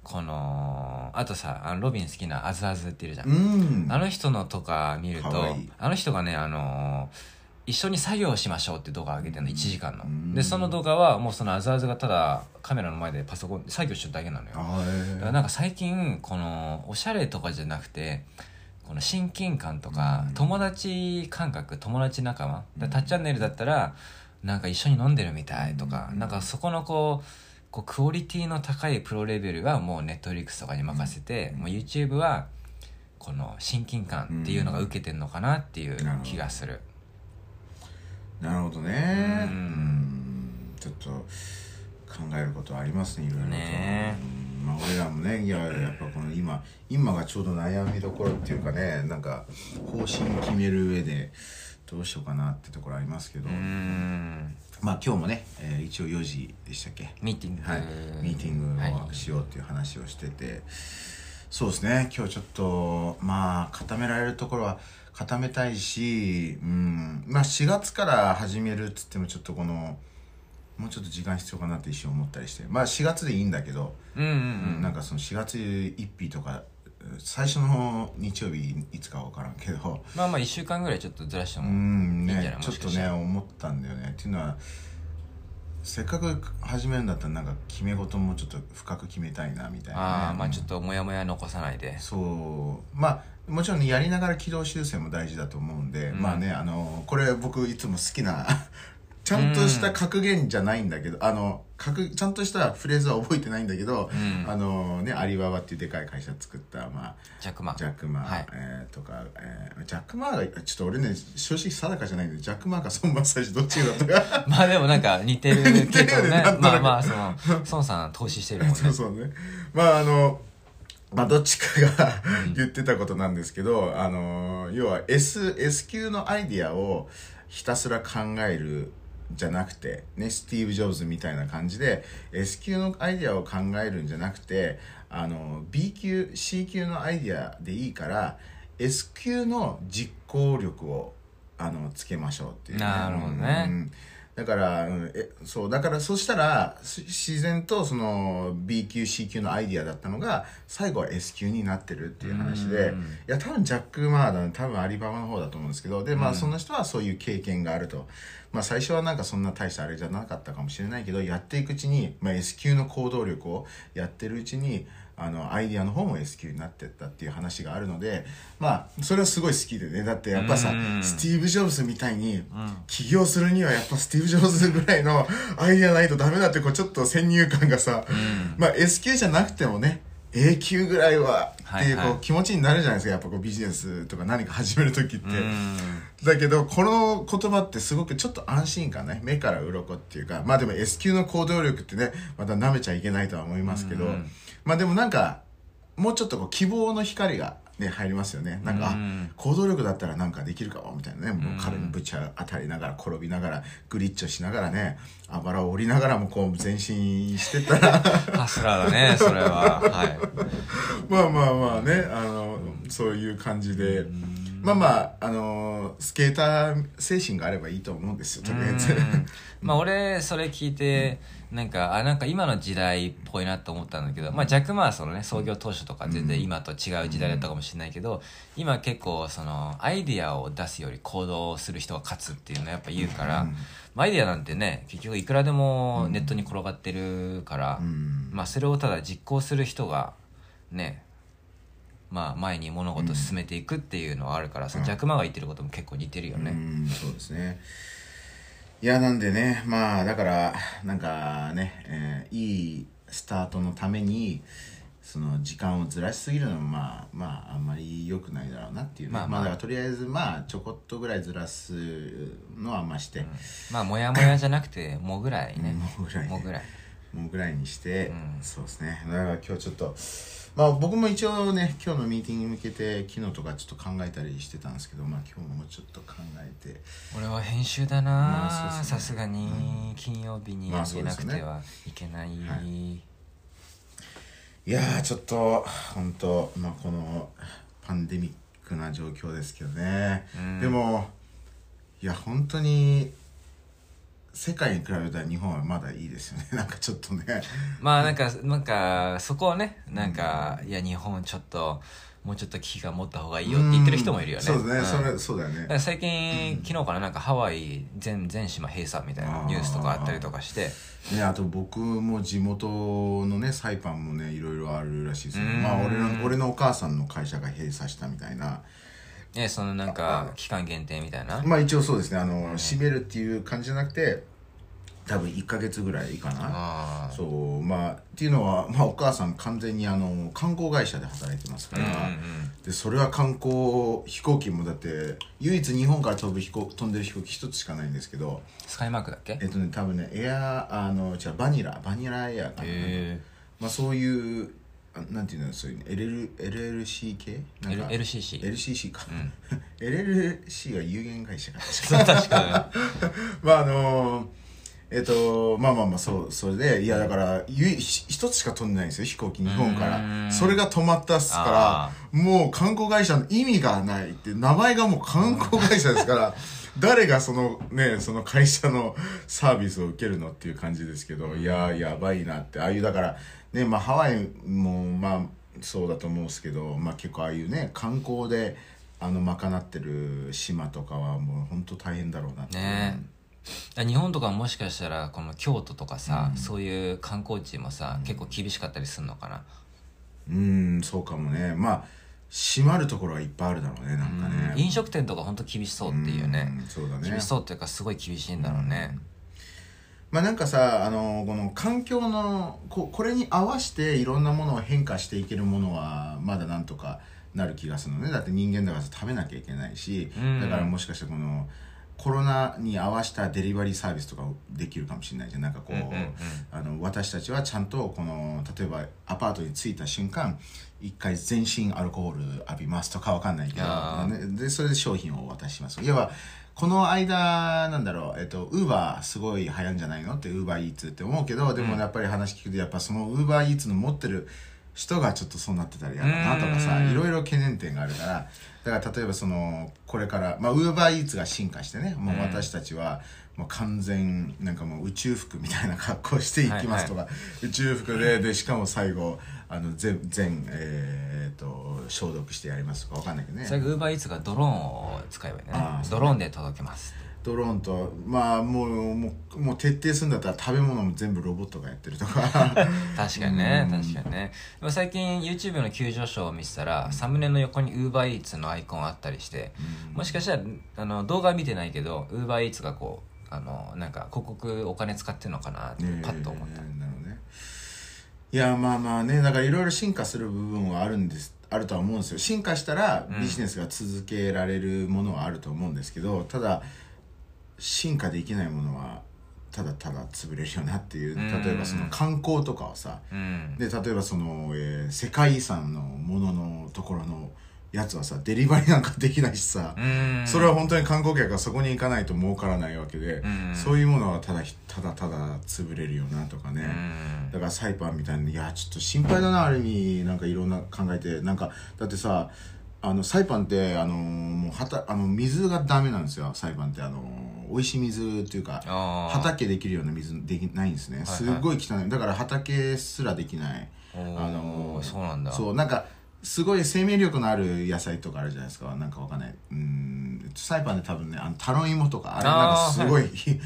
Speaker 2: このあとさあのロビン好きなアズアズっているじゃん。
Speaker 1: うん。
Speaker 2: あの人のとか見ると
Speaker 1: かわいい。
Speaker 2: あの人がねあのー一緒に作業をしましょうって動画上げてるの1時間の。
Speaker 1: うん。
Speaker 2: でその動画はもうそのあずあずがただカメラの前でパソコンで作業してるだけなのよ。だからなんか最近このおしゃれとかじゃなくてこの親近感とか
Speaker 1: うん。
Speaker 2: 友達感覚友達仲間だタッチャンネルだったらなんか一緒に飲んでるみたいとかなんかそこのこうこうクオリティの高いプロレベルはもうネットフリックスとかに任せてもう YouTube はこの親近感っていうのが受けてんのかなっていう気がする。
Speaker 1: なるほど。ね。
Speaker 2: うん。
Speaker 1: うん。ちょっと考えることはありますねいろいろと。
Speaker 2: ね
Speaker 1: うんまあ俺らもねいややっぱこの今今がちょうど悩みどころっていうかねなんか方針決める上でどうしようかなってところありますけど、
Speaker 2: うん。
Speaker 1: まあ今日もね、えー一応4時でしたっけ？
Speaker 2: ミーティング。
Speaker 1: はい、ミーティングをしようっていう話をしてて、そうですね。今日ちょっとまあ固められるところは固めたいし、うん、まあ4月から始めるっつってもちょっとこのもうちょっと時間必要かなって一瞬思ったりして。まあ4月でいいんだけど、
Speaker 2: うんうんう
Speaker 1: うんなんかその4月1日とか最初の日曜日いつか分からんけど。
Speaker 2: まあまあ1週間ぐらいちょっとずらして
Speaker 1: う
Speaker 2: も
Speaker 1: ん
Speaker 2: いいんじゃない？
Speaker 1: ねちょっとね思ったんだよね。っていうのはせっかく始めるんだったらなんか決め事もちょっと深く決めたいなみたいな、ね、
Speaker 2: ああまあちょっとモヤモヤ残さないで。
Speaker 1: そう。まあもちろんねやりながら軌道修正も大事だと思うんで、
Speaker 2: うん。
Speaker 1: まあねあのこれ僕いつも好きなちゃんとした格言じゃないんだけど、あの格ちゃんとしたフレーズは覚えてないんだけど、
Speaker 2: うん。
Speaker 1: あのねアリババっていうでかい会社作った、まあ、
Speaker 2: ジャックマン
Speaker 1: ジャック・マー、
Speaker 2: はい。
Speaker 1: えーとか、えージャック・マーがちょっと俺ね正直定かじゃないんでジャック・マーか孫正義どっちがだったか。
Speaker 2: まあでもなんか似てる
Speaker 1: 似てるよね
Speaker 2: けどね。
Speaker 1: なんとなく。
Speaker 2: まあまあその孫さん投資してるもんね。
Speaker 1: そうそうね。まああの、まあどっちかが言ってたことなんですけど、あの、要は S、S 級のアイディアをひたすら考えるじゃなくて、ね、スティーブ・ジョブズみたいな感じで、S 級のアイディアを考えるんじゃなくて、あの、B 級、C 級のアイディアでいいから、S 級の実行力を、あの、つけましょうっていう、
Speaker 2: なるほどね。
Speaker 1: うん。だから、うんえそうだからそしたらし自然とその B 級 C 級のアイディアだったのが最後は S 級になってるっていう話で
Speaker 2: うん。
Speaker 1: いや多分ジャック・マーだ多分アリババの方だと思うんですけどでまあその人はそういう経験があるとまあ最初はなんかそんな大したあれじゃなかったかもしれないけどやっていくうちに、まあ、S 級の行動力をやってるうちにあのアイディアの方も S 級になってったっていう話があるのでまあそれはすごい好きでね。だってやっぱさ
Speaker 2: うん。
Speaker 1: スティーブ・ジョブズみたいに起業するにはやっぱスティーブ・ジョブズぐらいのアイディアないとダメだってこうちょっと先入観がさ、まあ S 級じゃなくてもね A 級ぐらいはっていうこう気持ちになるじゃないですか。やっぱこうビジネスとか何か始める時って。
Speaker 2: うん。
Speaker 1: だけどこの言葉ってすごくちょっと安心感ね。目から鱗っていうか。まあでも S 級の行動力ってねまた舐めちゃいけないとは思いますけど、
Speaker 2: うん。
Speaker 1: まあでもなんかもうちょっとこう希望の光がね入りますよね。なんか、
Speaker 2: うん
Speaker 1: あ行動力だったらなんかできるかもみたいなね。もう彼にぶち当たりながら転びながらグリッチをしながらねあばらを折りながらもこう前進してったら。
Speaker 2: ハスラーだねそれは。はい。
Speaker 1: まあまあまあねあのそういう感じで。まあまああのスケーター精神があればいいと思うんですよとりあえず。
Speaker 2: うん。まあ俺それ聞いてなんかあなんか今の時代っぽいなと思ったんだけどまあジャック・マーそのね創業当初とか全然今と違う時代だったかもしれないけど今結構そのアイディアを出すより行動する人が勝つっていうのはやっぱ言うから、
Speaker 1: うん。
Speaker 2: まあアイディアなんてね結局いくらでもネットに転がってるから、
Speaker 1: うん。
Speaker 2: まあそれをただ実行する人がねまあ前に物事を進めていくっていうのはあるから、そのジャック・マーが言ってることも結構似てるよね。
Speaker 1: うん。そうですねいやなんでねまあだからなんかね、えーいいスタートのためにその時間をずらしすぎるのもまあまああんまり良くないだろうなっていうね。
Speaker 2: まあまあ。
Speaker 1: まあだからとりあえずまあちょこっとぐらいずらすのはまあして、
Speaker 2: まあモヤモヤじゃなくてもうぐらいね。
Speaker 1: もうぐらい。ね
Speaker 2: もうぐらい。
Speaker 1: もうぐらいにして、
Speaker 2: うん。
Speaker 1: そうですね。だから今日ちょっとまあ僕も一応ね今日のミーティングに向けて昨日とかちょっと考えたりしてたんですけどまあ今日ももうちょっと考えて。
Speaker 2: 俺は編集だなさすがに金曜日に
Speaker 1: まあ
Speaker 2: あげなくてはいけない、
Speaker 1: はい。いやーちょっと本当まあこのパンデミックな状況ですけどね、
Speaker 2: うん。
Speaker 1: でもいや本当に世界に比べたら日本はまだいいですよね。なんかちょっとね。
Speaker 2: まあなんかなんかそこをねなんか、いや日本ちょっともうちょっと危機感持った方がいいよって言ってる人もいるよね。
Speaker 1: そうですね、
Speaker 2: ん。
Speaker 1: それそうだよね。
Speaker 2: 最近、昨日からなんかハワイ全全島閉鎖みたいなニュースとかあったりとかして。
Speaker 1: ね、あと僕も地元のねサイパンもねいろいろあるらしいですよ
Speaker 2: うん。
Speaker 1: まあ俺の俺のお母さんの会社が閉鎖したみたたいな
Speaker 2: えそのなんか期間限定みたいな。
Speaker 1: まあ一応そうですね。あの、閉めるっていう感じじゃなくて多分1ヶ月ぐらいかな。そう。まあっていうのは、まあ、お母さん完全にあの観光会社で働いてますから、でそれは観光飛行機もだって唯一日本から飛ぶ飛行飛んでる飛行機一つしかないんですけど。
Speaker 2: スカイマークだっけ？へ
Speaker 1: えっとね多分ねエアあの違うバニラバニラエアかな、
Speaker 2: え
Speaker 1: まあ、そういうあなんていうのそういうの LL LLC 系？なんか
Speaker 2: LCC
Speaker 1: LCC か、
Speaker 2: うん。
Speaker 1: LLC は有限会社か。
Speaker 2: 確か
Speaker 1: まああのえっと、まあまあまあ、そう、それで、いや、だから、ゆいひ一つしか飛んでないんですよ、飛行機、日本か
Speaker 2: うー
Speaker 1: ら。
Speaker 2: ん。
Speaker 1: それが止まったっす
Speaker 2: あ
Speaker 1: から、もう観光会社の意味がないって、名前がもう観光会社ですから、誰がそのね、その会社のサービスを受けるのっていう感じですけど、いやー、やばいなって、ああいう、だから、ね、まあハワイも、まあ、そうだと思うんですけど、まあ結構ああいうね、観光で、あの、賄ってる島とかはもう本当大変だろうなって。
Speaker 2: ね。日本とかもしかしたらこの京都とかさ、そういう観光地もさ結構厳しかったりするのかな？
Speaker 1: うーんそうかもね。まあ閉まるところはいっぱいあるだろうねなんかね。
Speaker 2: 飲食店とか本当厳しそうっていうね。
Speaker 1: うんそうだね。
Speaker 2: 厳しそうっていうかすごい厳しいんだろうね
Speaker 1: まあなんかさあのこの環境のここれに合わせていろんなものを変化していけるものはまだなんとかなる気がするのね。だって人間だから食べなきゃいけないし、
Speaker 2: うん。
Speaker 1: だからもしかしてこのコロナに合わせたデリバリーサービスとかできるかもしれないじゃん。なんかこう、
Speaker 2: うんうんうん。
Speaker 1: あの私たちはちゃんとこの例えばアパートに着いた瞬間一回全身アルコール浴びますとかわかんないけど、
Speaker 2: あ
Speaker 1: ね、でそれで商品をお渡しします。要はこの間なんだろうえっとウーバーすごい流行んじゃないの？ってウーバーイーツって思うけどでもやっぱり話聞くとやっぱそのウーバーイーツの持ってる人がちょっとそうなってたら嫌だなとかさ
Speaker 2: うん。
Speaker 1: いろいろ懸念点があるから。だから例えばそのこれからまあウーバーイーツが進化してねもう私たちはもう完全なんかもう宇宙服みたいな格好していきますとか、宇宙服ででしかも最後あの全全えー、っと消毒してやりますとかわかんないけどね。
Speaker 2: それがウーバーイーツがドローンを使えばいいね。ドローンで届けます
Speaker 1: ドローンとまあもうもうもう徹底するんだったら食べ物も全部ロボットがやってるとか。
Speaker 2: 確かにね
Speaker 1: うん。
Speaker 2: 確かにね。でも最近 YouTube の急上昇を見てたらサムネの横に UberEats のアイコンあったりしてもしかしたらあの動画は見てないけど UberEats がこうあのなんか広告お金使ってんのかなってパッと思った、
Speaker 1: えーなるいやまあまあねだからいろいろ進化する部分はあるんですあるとは思うんですよ。進化したらビジネスが続けられるものはあると思うんですけど、ただ進化できないものはただただ潰れるよなっていう。
Speaker 2: うん。
Speaker 1: 例えばその観光とかはさ。
Speaker 2: うん。
Speaker 1: で例えばその、えー世界遺産のもののところのやつはさデリバリーなんかできないしさ、
Speaker 2: うん。
Speaker 1: それは本当に観光客がそこに行かないと儲からないわけで、
Speaker 2: うん。
Speaker 1: そういうものはただひただただ潰れるよなとかね、
Speaker 2: うん。
Speaker 1: だからサイパンみたいにいやちょっと心配だなある意味なんかいろんな考えて。なんかだってさあのサイパンってあのもうはたあの水がダメなんですよサイパンって。あの美味しい水っていうか畑できるような水できないんですね、
Speaker 2: はい
Speaker 1: すっごい汚い。だから畑すらできない。あの
Speaker 2: そうなんだ。
Speaker 1: そうなんかすごい生命力のある野菜とかあるじゃないですか。なんかわかんない。うん。サイパンで多分ねあのタロイモとかあれなんかすごい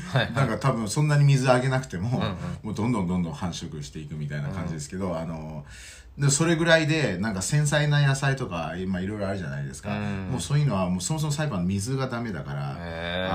Speaker 2: はい
Speaker 1: なんか多分そんなに水あげなくても、
Speaker 2: んうん。
Speaker 1: もうどんどんどんどん繁殖していくみたいな感じですけど、あのでそれぐらいでなんか繊細な野菜とか今いろいろあるじゃないですか、
Speaker 2: うん。
Speaker 1: もうそういうのはもうそもそもサイパンの水がダメだから、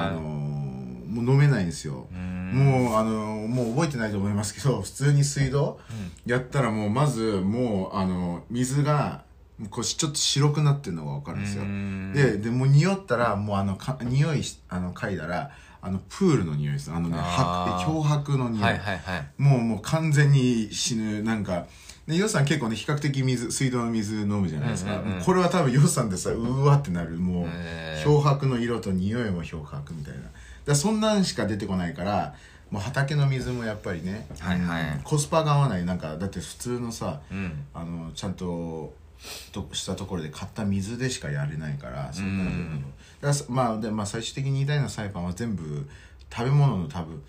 Speaker 1: あのもう飲めないんですよ、
Speaker 2: ん。
Speaker 1: もうあのもう覚えてないと思いますけど普通に水道やったらもうまずもうあの水がこうしちょっと白くなってるのが分かるんですよ。
Speaker 2: うん。
Speaker 1: ででもう匂ったらもうあのか匂いしあの嗅いだらあのプールの匂いです。あのね漂白の匂い、
Speaker 2: はいはいはい。
Speaker 1: もうもう完全に死ぬなんか。でヨウさん結構ね比較的水水道の水飲むじゃないですか、
Speaker 2: うんうんうん。
Speaker 1: これは多分ヨウさんでさうわってなる。もう漂白の色と匂いも漂白みたいな。だそんなんしか出てこないからもう畑の水もやっぱりね、
Speaker 2: はいはい。
Speaker 1: うんコスパが合わない。なんかだって普通のさ、
Speaker 2: うん。
Speaker 1: あのちゃんととしたところで買った水でしかやれないからそだからまあで、まあ、最終的に言いたいのはサイパンは全部食べ物の多分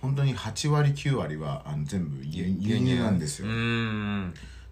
Speaker 1: 本当に8割9割はあの全部輸輸入。なんですよ、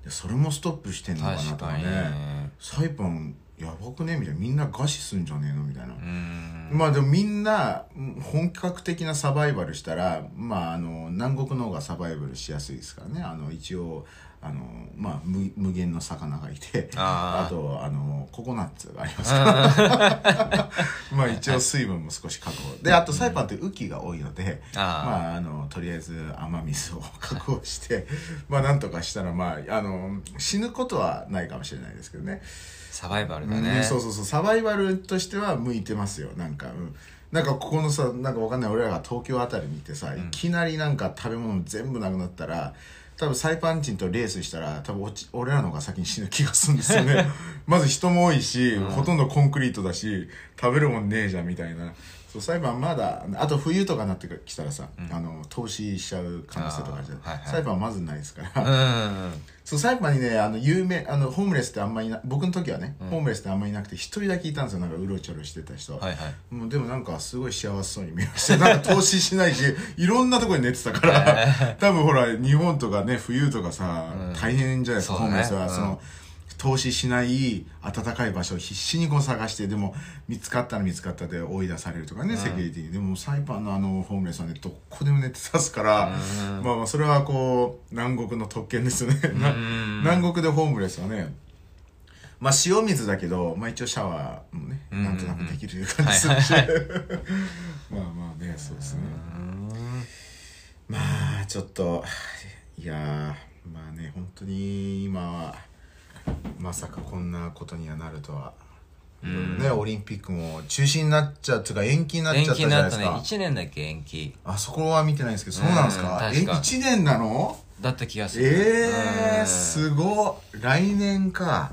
Speaker 1: それもストップしてんのかなとかね。サイパンやばくねみたいな。みんな餓死すんじゃねえの？みたいな、
Speaker 2: うん。
Speaker 1: まあでもみんなうん本格的なサバイバルしたらまああの南国の方がサバイバルしやすいですからね。あの一応あのまあ無無限の魚がいて
Speaker 2: あ
Speaker 1: とあのココナッツがあります。から まあ一応水分も少し確保。であとサイパンって雨季が多いのでまああのとりあえず雨水を確保して まあなんとかしたらまああの死ぬことはないかもしれないですけどね。
Speaker 2: サバイバルだ
Speaker 1: うん
Speaker 2: ね
Speaker 1: そうそうそう。サバイバルとしては向いてますよ。なんか、うん、なんかここのさなんかわかんない。俺らが東京あたりに行ってさ、いきなりなんか食べ物全部なくなったら多分サイパンチンとレースしたら多分俺らの方が先に死ぬ気がするんですよね。まず人も多いし、ほとんどコンクリートだし食べるもんねえじゃんみたいなそう裁判まだあと冬とかになってきたらさ、あの投資しちゃう可能性とかじゃ
Speaker 2: はいはい。
Speaker 1: 裁判はまずないですから、
Speaker 2: うん
Speaker 1: そう裁判にねあの有名あのホームレスってあんまり僕の時はね、ホームレスってあんまりいなくて一人だけいたんですよ。なんかうろちょろしてた人、
Speaker 2: はいはい。
Speaker 1: もうでもなんかすごい幸せそうに見えました。なんか投資しないしいろんなところに寝てたから。多分ほら日本とかね冬とかさ、大変じゃないですか、
Speaker 2: ね。
Speaker 1: ホームレスは、
Speaker 2: うん。
Speaker 1: その投資しない暖かい場所を必死にこう探してでも見つかったら見つかったで追い出されるとかね、セキュリティに。でもサイパンのあのホームレスはねどこでも寝てたっすから、まあまあそれはこう南国の特権ですよね、な南国でホームレスはねまあ塩水だけど、まあ一応シャワーもね、なんとなくできる感じするし。まあまあね、そうですね。まあちょっと、いやー、まあね、本当に今は、まさかこんなことにはなるとは。いろいろね、オリンピックも中止になっちゃうというか延期になっちゃ
Speaker 2: 延
Speaker 1: ったじゃないです
Speaker 2: 期になったね
Speaker 1: か。
Speaker 2: 1年だっけ延期
Speaker 1: あそこは見てないんですけど、そうなんですか？え、
Speaker 2: うん確か
Speaker 1: 1年なの？
Speaker 2: だった気がする
Speaker 1: ええー、
Speaker 2: うん
Speaker 1: すごい。来年か。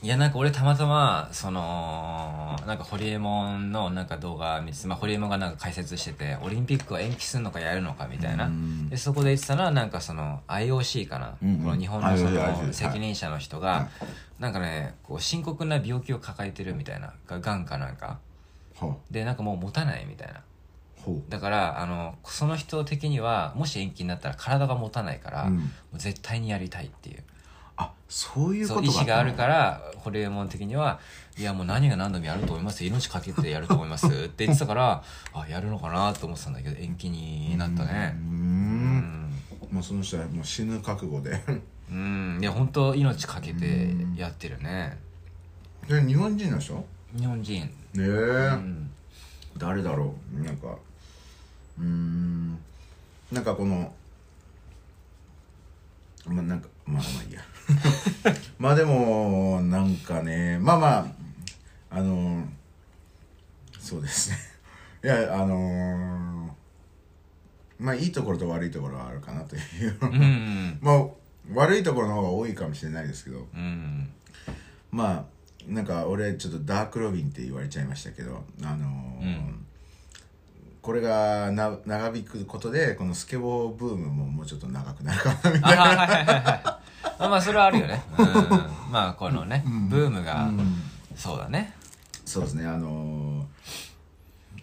Speaker 2: いやなんか俺たまたまそのなんかホリエモンのなんか動画見てて、まあ、ホリエモンがなんか解説しててオリンピックは延期するのかやるのかみたいな。
Speaker 1: うん。
Speaker 2: でそこで言ってたのはなんかその IOC かな、
Speaker 1: うんうん。
Speaker 2: この日本のその責任者の人がなんかねこう深刻な病気を抱えてるみたいな。ががんかなんか。
Speaker 1: ほ
Speaker 2: でなんかもう持たないみたいな。だからあのその人的にはもし延期になったら体が持たないから、
Speaker 1: う
Speaker 2: 絶対にやりたいっていう。
Speaker 1: あ、そういうこと
Speaker 2: 意思がある
Speaker 1: ら。
Speaker 2: からホリエモン的にはいやもう何が何度もやると思います。よ命かけてやると思いますって言ってたから あやるのかなと思ってたんだけど延期になった
Speaker 1: う
Speaker 2: ね
Speaker 1: ん。もうその人はもう死ぬ覚悟で。
Speaker 2: うん。いや本当命かけてやってるね。
Speaker 1: で日本人の人？ね
Speaker 2: 日本人。
Speaker 1: え、
Speaker 2: うん。
Speaker 1: 誰だろう？なんかうーん。なんかこのまあなんかまあまあまあでもなんかねまあまああのそうですね。いやあのまあいいところと悪いところはあるかなという。
Speaker 2: うん。
Speaker 1: まあ悪いところの方が多いかもしれないですけど。
Speaker 2: うん。
Speaker 1: まあなんか俺ちょっとダークロビンって言われちゃいましたけどあのー
Speaker 2: うん
Speaker 1: これがな長引くことでこのスケボーブームももうちょっと長くなるかなみたいな
Speaker 2: あはいはいはいはいあまあそれはあるよね。うん。まあこのねブームが。
Speaker 1: うん。
Speaker 2: そうだね。
Speaker 1: そうですね。あのー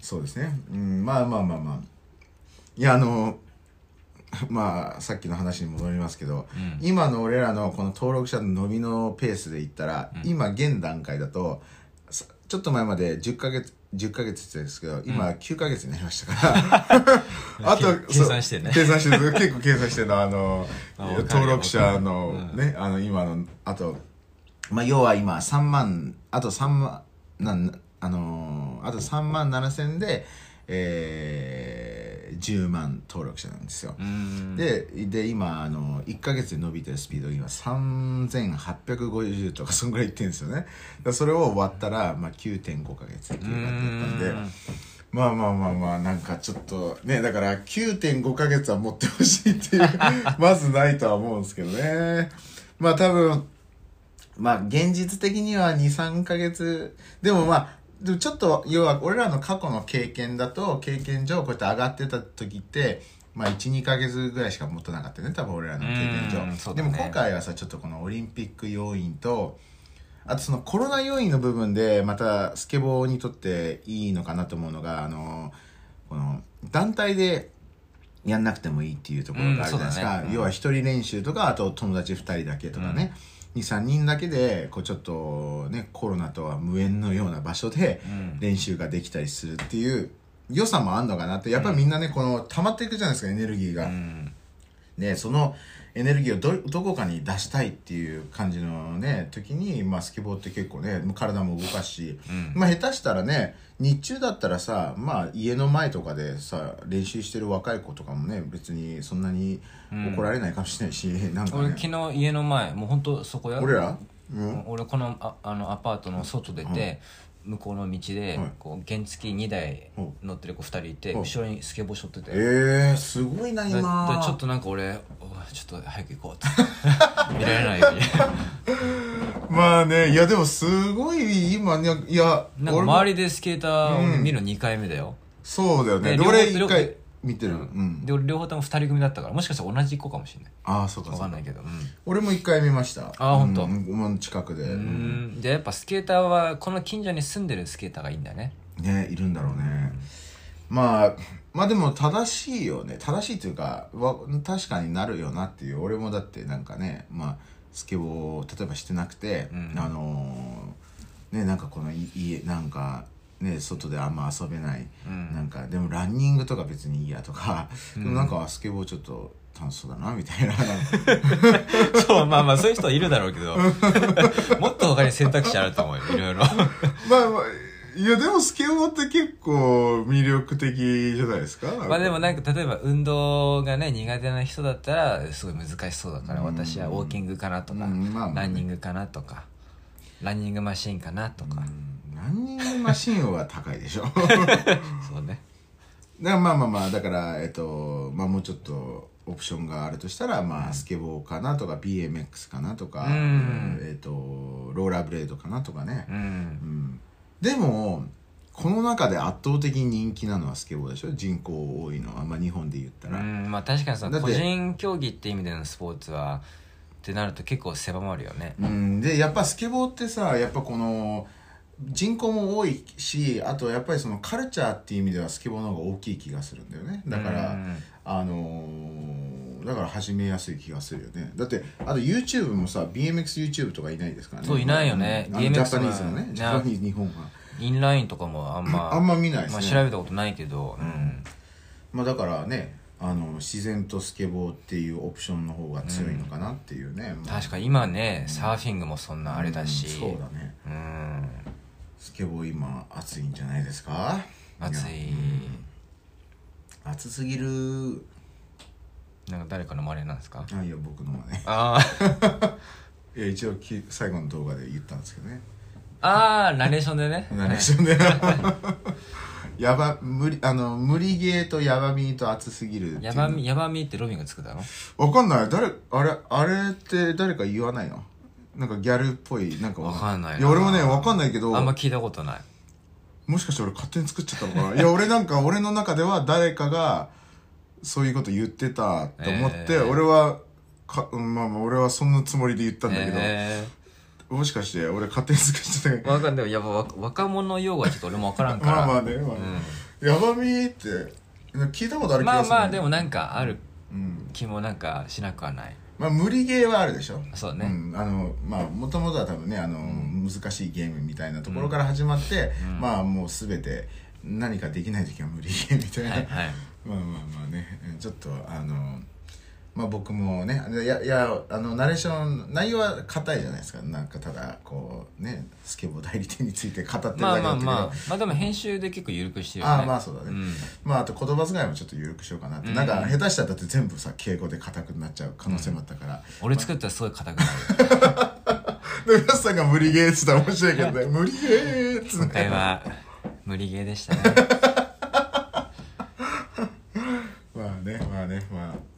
Speaker 1: そうですね。うん。まあまあまあまあ。いやあのー まあさっきの話に戻りますけど、
Speaker 2: うん。
Speaker 1: 今の俺らのこの登録者の伸びのペースで言ったら、今現段階だとさちょっと前まで10ヶ月10ヶ月って言ってたんですけど今9ヶ月になりましたから、あと
Speaker 2: 計算してんね。
Speaker 1: 計算してる。結構計算してるのあの 登録者のね、あの今のあとまあ要は今3万あと3万なんあのーあと3万7千でえー、10万登録者なんですよ、
Speaker 2: うん。
Speaker 1: でで今あの1か月で伸びてるスピード今3850とかそんぐらいいってるんですよね。それを割ったら、まあ、9.5か月っていう感じだったんで。
Speaker 2: うん。
Speaker 1: まあまあまあまあなんかちょっとねだから9.5か月は持ってほしいっていう まずないとは思うんですけどね。まあ多分まあ現実的には23か月。でもまあでもちょっと要は俺らの過去の経験だと経験上こうやって上がってた時ってまあ12か月ぐらいしか持たなかったよね。多分俺らの経験上、
Speaker 2: ね。
Speaker 1: も今回はさちょっとこのオリンピック要因とあとそのコロナ要因の部分でまたスケボーにとっていいのかなと思うのがあのこの団体でやんなくてもいいっていうところがあるじゃないですか、
Speaker 2: うんね。うん。
Speaker 1: 要は一人練習とかあと友達2人だけとかね、23人だけでこうちょっとねコロナとは無縁のような場所で
Speaker 2: うん。
Speaker 1: 練習ができたりするっていう良さもあんのかなって。やっぱりみんなねこの溜まっていくじゃないですかエネルギーが。
Speaker 2: うん。
Speaker 1: ね、そのエネルギーをどどこかに出したいっていう感じのね時に、まあ、スケボーって結構ね体も動かすし、
Speaker 2: うん。
Speaker 1: まあ、下手したらね日中だったらさ、まあ、家の前とかでさ練習してる若い子とかもね別にそんなに怒られないかもしれないし、なんか
Speaker 2: 俺
Speaker 1: ね
Speaker 2: 昨日家の前もう本当そこや。
Speaker 1: 俺ら、うん、
Speaker 2: 俺このああのアパートの外出て、向こうの道で、
Speaker 1: はい。
Speaker 2: こう原付2台乗ってる子2人いて、
Speaker 1: はい
Speaker 2: 後ろにスケボーしょってて、
Speaker 1: えー、すごいな
Speaker 2: だ
Speaker 1: 今
Speaker 2: だちょっとなんか俺おちょっと早く行こうって。見られないように。
Speaker 1: まあねいやでもすごい今ねいや
Speaker 2: なんか
Speaker 1: 俺も
Speaker 2: 周りでスケーターを
Speaker 1: うん。
Speaker 2: 見るの2回目だよ、
Speaker 1: そうだよね。回見てる。うん。
Speaker 2: で俺両方とも2人組だったからもしかしたら同じ子かもしれない。
Speaker 1: ああそうかそうか。
Speaker 2: 分かんないけど。うん。
Speaker 1: 俺も一回見ました。
Speaker 2: あ本当？
Speaker 1: うんもう近くで。
Speaker 2: うーん。でやっぱスケーターはこの近所に住んでるスケーターがいいんだね。
Speaker 1: ねいるんだろうね。まあまあでも正しいよね。正しいというかわ確かになるよなっていう。俺もだってなんかねまあスケボー例えばしてなくて、
Speaker 2: うん。
Speaker 1: あのーねなんかこのい家なんかね外であんま遊べない、
Speaker 2: うん。
Speaker 1: なんかでもランニングとか別にいいやとか、でもなんかスケボーちょっと楽しそうだなみたいな。
Speaker 2: そうまあまあそういう人いるだろうけど。もっと他に選択肢あると思うよいろいろ。
Speaker 1: まあまあいやでもスケボーって結構魅力的じゃないですか？
Speaker 2: まあでもなんか例えば運動がね苦手な人だったらすごい難しそうだから
Speaker 1: うん。
Speaker 2: 私はウォーキングかなとか、
Speaker 1: うん。まあまあね。
Speaker 2: ランニングかなとかランニングマシンかなとか、
Speaker 1: うんランニングマシンは高いでしょ。
Speaker 2: そうね。
Speaker 1: だからまあまあまあだからえっとまあもうちょっとオプションがあるとしたらまあスケボーかなとか BMX かなとか、
Speaker 2: うん。
Speaker 1: えっとローラーブレードかなとかね。
Speaker 2: う、
Speaker 1: うん。ん、でもこの中で圧倒的に人気なのはスケボーでしょ。人口多いのは、まあ、日本で言ったら、
Speaker 2: うん。まあ確かにその個人競技って意味でのスポーツはってなると結構狭まるよね。
Speaker 1: うん、でやっぱスケボーってさやっぱこの人口も多いしあとやっぱりそのカルチャーっていう意味ではスケボーの方が大きい気がするんだよね。だから、
Speaker 2: うん。
Speaker 1: あのーだから始めやすい気がするよね。だってあと YouTube もさ BMXYouTube とかいないですからね。
Speaker 2: そういないよね。
Speaker 1: あのジ
Speaker 2: BMX
Speaker 1: ャパニーズのね
Speaker 2: は
Speaker 1: ジャパニーズ日本は。
Speaker 2: インラインとかもあんま
Speaker 1: あんま見ないです
Speaker 2: まあ、
Speaker 1: ね
Speaker 2: 調べたことないけど、うん。
Speaker 1: まあだからねあの自然とスケボーっていうオプションの方が強いのかなっていうね、まあ。
Speaker 2: 確か今ねサーフィングもそんなあれだし、
Speaker 1: うんそうだね。
Speaker 2: うん
Speaker 1: スケボー今熱いんじゃないですか？
Speaker 2: 暑い。
Speaker 1: やうん。暑すぎる。
Speaker 2: なんか誰かの真似なんですか？
Speaker 1: あいや僕のはね
Speaker 2: あー。
Speaker 1: いや一応き最後の動画で言ったんですけどね。
Speaker 2: あーナレーションでね。
Speaker 1: 何でしょうねやば無理あの無理ゲーとヤバみと熱すぎる
Speaker 2: ヤバミヤバミってロビンが作ったの？
Speaker 1: わかんない。誰あれあれって誰か言わないの？なんかギャルっぽいなんか
Speaker 2: わかんない。ない
Speaker 1: や俺もねわかんないけど
Speaker 2: あんま聞いたことない。
Speaker 1: もしかして俺勝手に作っちゃったのかな？いや俺なんか俺の中では誰かがそういうこと言ってたと思って、
Speaker 2: えー
Speaker 1: 俺はかうんまあまあ俺はそんなつもりで言ったんだけど、
Speaker 2: え
Speaker 1: もしかして俺勝手に作っちゃった
Speaker 2: ー、わかんない。やっぱわ若者用語はちょっと俺もわからんから。
Speaker 1: まあまあね、まあヤバみって聞いたことある気
Speaker 2: まあ
Speaker 1: がする、
Speaker 2: まあでもなんかある
Speaker 1: うん。
Speaker 2: 気もなんかしなくはない
Speaker 1: まあ無理ゲーはあるでしょ。
Speaker 2: そうね。
Speaker 1: ん、あのまあもともとは多分ねあの、難しいゲームみたいなところから始まって、
Speaker 2: うん。
Speaker 1: まあもう全て何かできない時は無理ゲーみたいな、
Speaker 2: はいはい。
Speaker 1: まあまあまあね。うんちょっとあのまあ僕もねいやいやあのナレーション内容は硬いじゃないですか。なんかただこうねスケボー代理店について語ってるだけ
Speaker 2: まあ
Speaker 1: だったけど
Speaker 2: まあまあ。まあでも編集で結構緩くしてるよね。
Speaker 1: ああまあそうだね、
Speaker 2: ん。
Speaker 1: まああと言葉遣いもちょっと緩くしようかなって、
Speaker 2: うん。
Speaker 1: なんか下手したらだって全部さ敬語で硬くなっちゃう可能性もあったから、
Speaker 2: 俺作ったらすごい硬くなる。
Speaker 1: で皆さんが無理ゲーっつったら面白いけどね。無理ゲーっつっ
Speaker 2: 今
Speaker 1: て
Speaker 2: 回は無理ゲーでしたね。
Speaker 1: まあねまあねまあ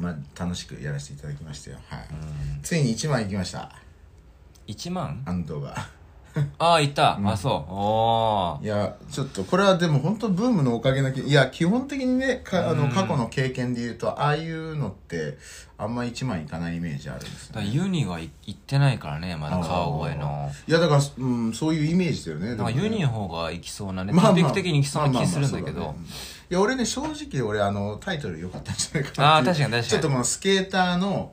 Speaker 1: まあ楽しくやらせていただきましたよ。はい、
Speaker 2: うん。
Speaker 1: ついに1万いきました。
Speaker 2: 1万？
Speaker 1: 安藤が
Speaker 2: ああいった、あそう。おー。
Speaker 1: いやちょっとこれはでも本当ブームのおかげなきいや基本的にねかあの
Speaker 2: うん
Speaker 1: 過去の経験で言うとああいうのってあんま1万いかないイメージあるんです
Speaker 2: だから
Speaker 1: ね
Speaker 2: ユニがい行ってないからねまだ川越の。
Speaker 1: いやだから、うん、そういうイメージだよね
Speaker 2: なんか
Speaker 1: でもね。
Speaker 2: ユニの方が行きそうなね
Speaker 1: まあまあ
Speaker 2: 定期的に行きそうな気するんだけど。
Speaker 1: まあまあまあそうねいや俺ね正直俺あのタイトル良かったんじゃないかな
Speaker 2: ああ
Speaker 1: っていう。
Speaker 2: 確かに確かに。
Speaker 1: ちょっとこのスケーターの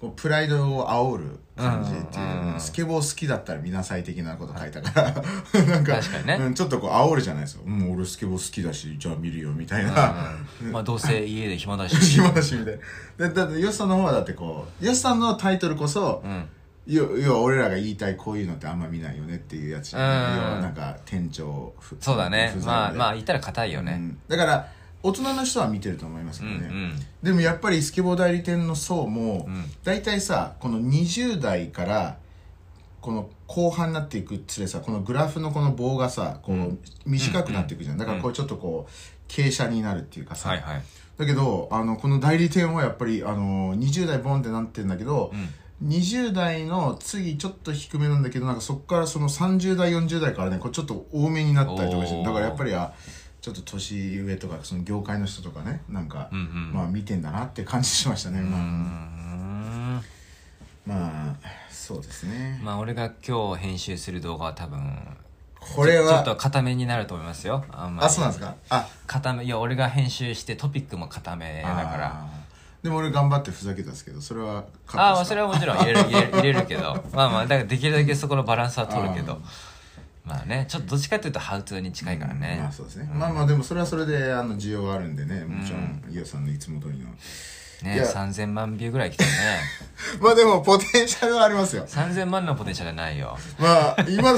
Speaker 1: こうプライドを煽る感じっていう、
Speaker 2: うんうん
Speaker 1: スケボー好きだったら見なさい的なこと書いたから。なんか
Speaker 2: 確かにね。
Speaker 1: うん、ちょっとこう煽るじゃないですか「うん俺スケボー好きだしじゃあ見るよ」みたいな、
Speaker 2: うんまあどうせ家で暇だし。
Speaker 1: 暇だしみたいな。でだってヨシさんの方はだってこうヨシさんのタイトルこそ、
Speaker 2: うん。
Speaker 1: 要要は俺らが言いたいこういうのってあんま見ないよねっていうやつじゃない。
Speaker 2: うん
Speaker 1: なんか店長ふ
Speaker 2: そうだね。まあまあ言ったら硬いよね。
Speaker 1: うん。だから大人の人は見てると思います
Speaker 2: うんう
Speaker 1: けどね、
Speaker 2: ん
Speaker 1: でもやっぱりスケボー代理店の層も、
Speaker 2: うん。
Speaker 1: 大体さこの20代からこの後半になっていくつれさこのグラフのこの棒がさこう短くなっていくじゃん、だからこうちょっとこう傾斜になるっていうかさ、
Speaker 2: はいはい。
Speaker 1: だけどあのこの代理店はやっぱりあの20代ボンってなってるんだけど、20代の次ちょっと低めなんだけどなんかそこからその30代40代からねこうちょっと多めになったりとかしてだからやっぱりあちょっと年上とかその業界の人とかねなんか、
Speaker 2: うんうん。
Speaker 1: まあ見てんだなって感じしましたね、まあまあそうですね、
Speaker 2: まあ俺が今日編集する動画は多分
Speaker 1: これ
Speaker 2: ちょちょっと
Speaker 1: は
Speaker 2: 固めになると思いますよ。あんまり。
Speaker 1: あそうなんですか？あ。
Speaker 2: 固めいや俺が編集してトピックも固めだから。
Speaker 1: でも俺頑張ってふざけたんですけどそれは
Speaker 2: ああそれはもちろん入れる入れる入れるけど。まあまあだからできるだけそこのバランスは取るけどまあねちょっとどっちかっていうとハウツーに近いからね、
Speaker 1: まあそうですね、まあまあでもそれはそれであの需要があるんでねもちろん伊代さんのいつも通りの。
Speaker 2: ね
Speaker 1: いや。
Speaker 2: 3000万ビューぐらい来てるね。
Speaker 1: まあでもポテンシャルはありますよ。
Speaker 2: 3000万のポテンシャルはないよ。
Speaker 1: まあ今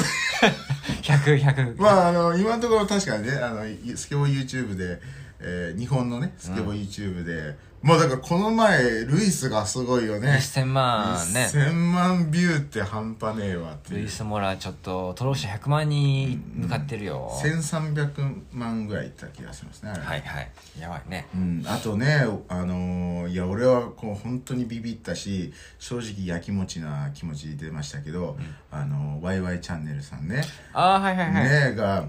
Speaker 2: 100100
Speaker 1: まああの今のところ確かにねあのスケボー YouTube で、えー日本のねスケボー YouTube で、まあだからこの前ルイスがすごいよね。
Speaker 2: 1000万ね。
Speaker 1: 1000万ビューって半端ねえわって
Speaker 2: ルイス・モラちょっと登録者100万に向かってるよ、
Speaker 1: 1300万ぐらいいった気がしますねあれ。
Speaker 2: はいはい。やばいね。
Speaker 1: うん、あとね、あのーいや俺はこう本当にビビったし正直やきもちな気持ち出ましたけど、あのワイワイチャンネルさんね。
Speaker 2: ああはいはいはい、
Speaker 1: ねが、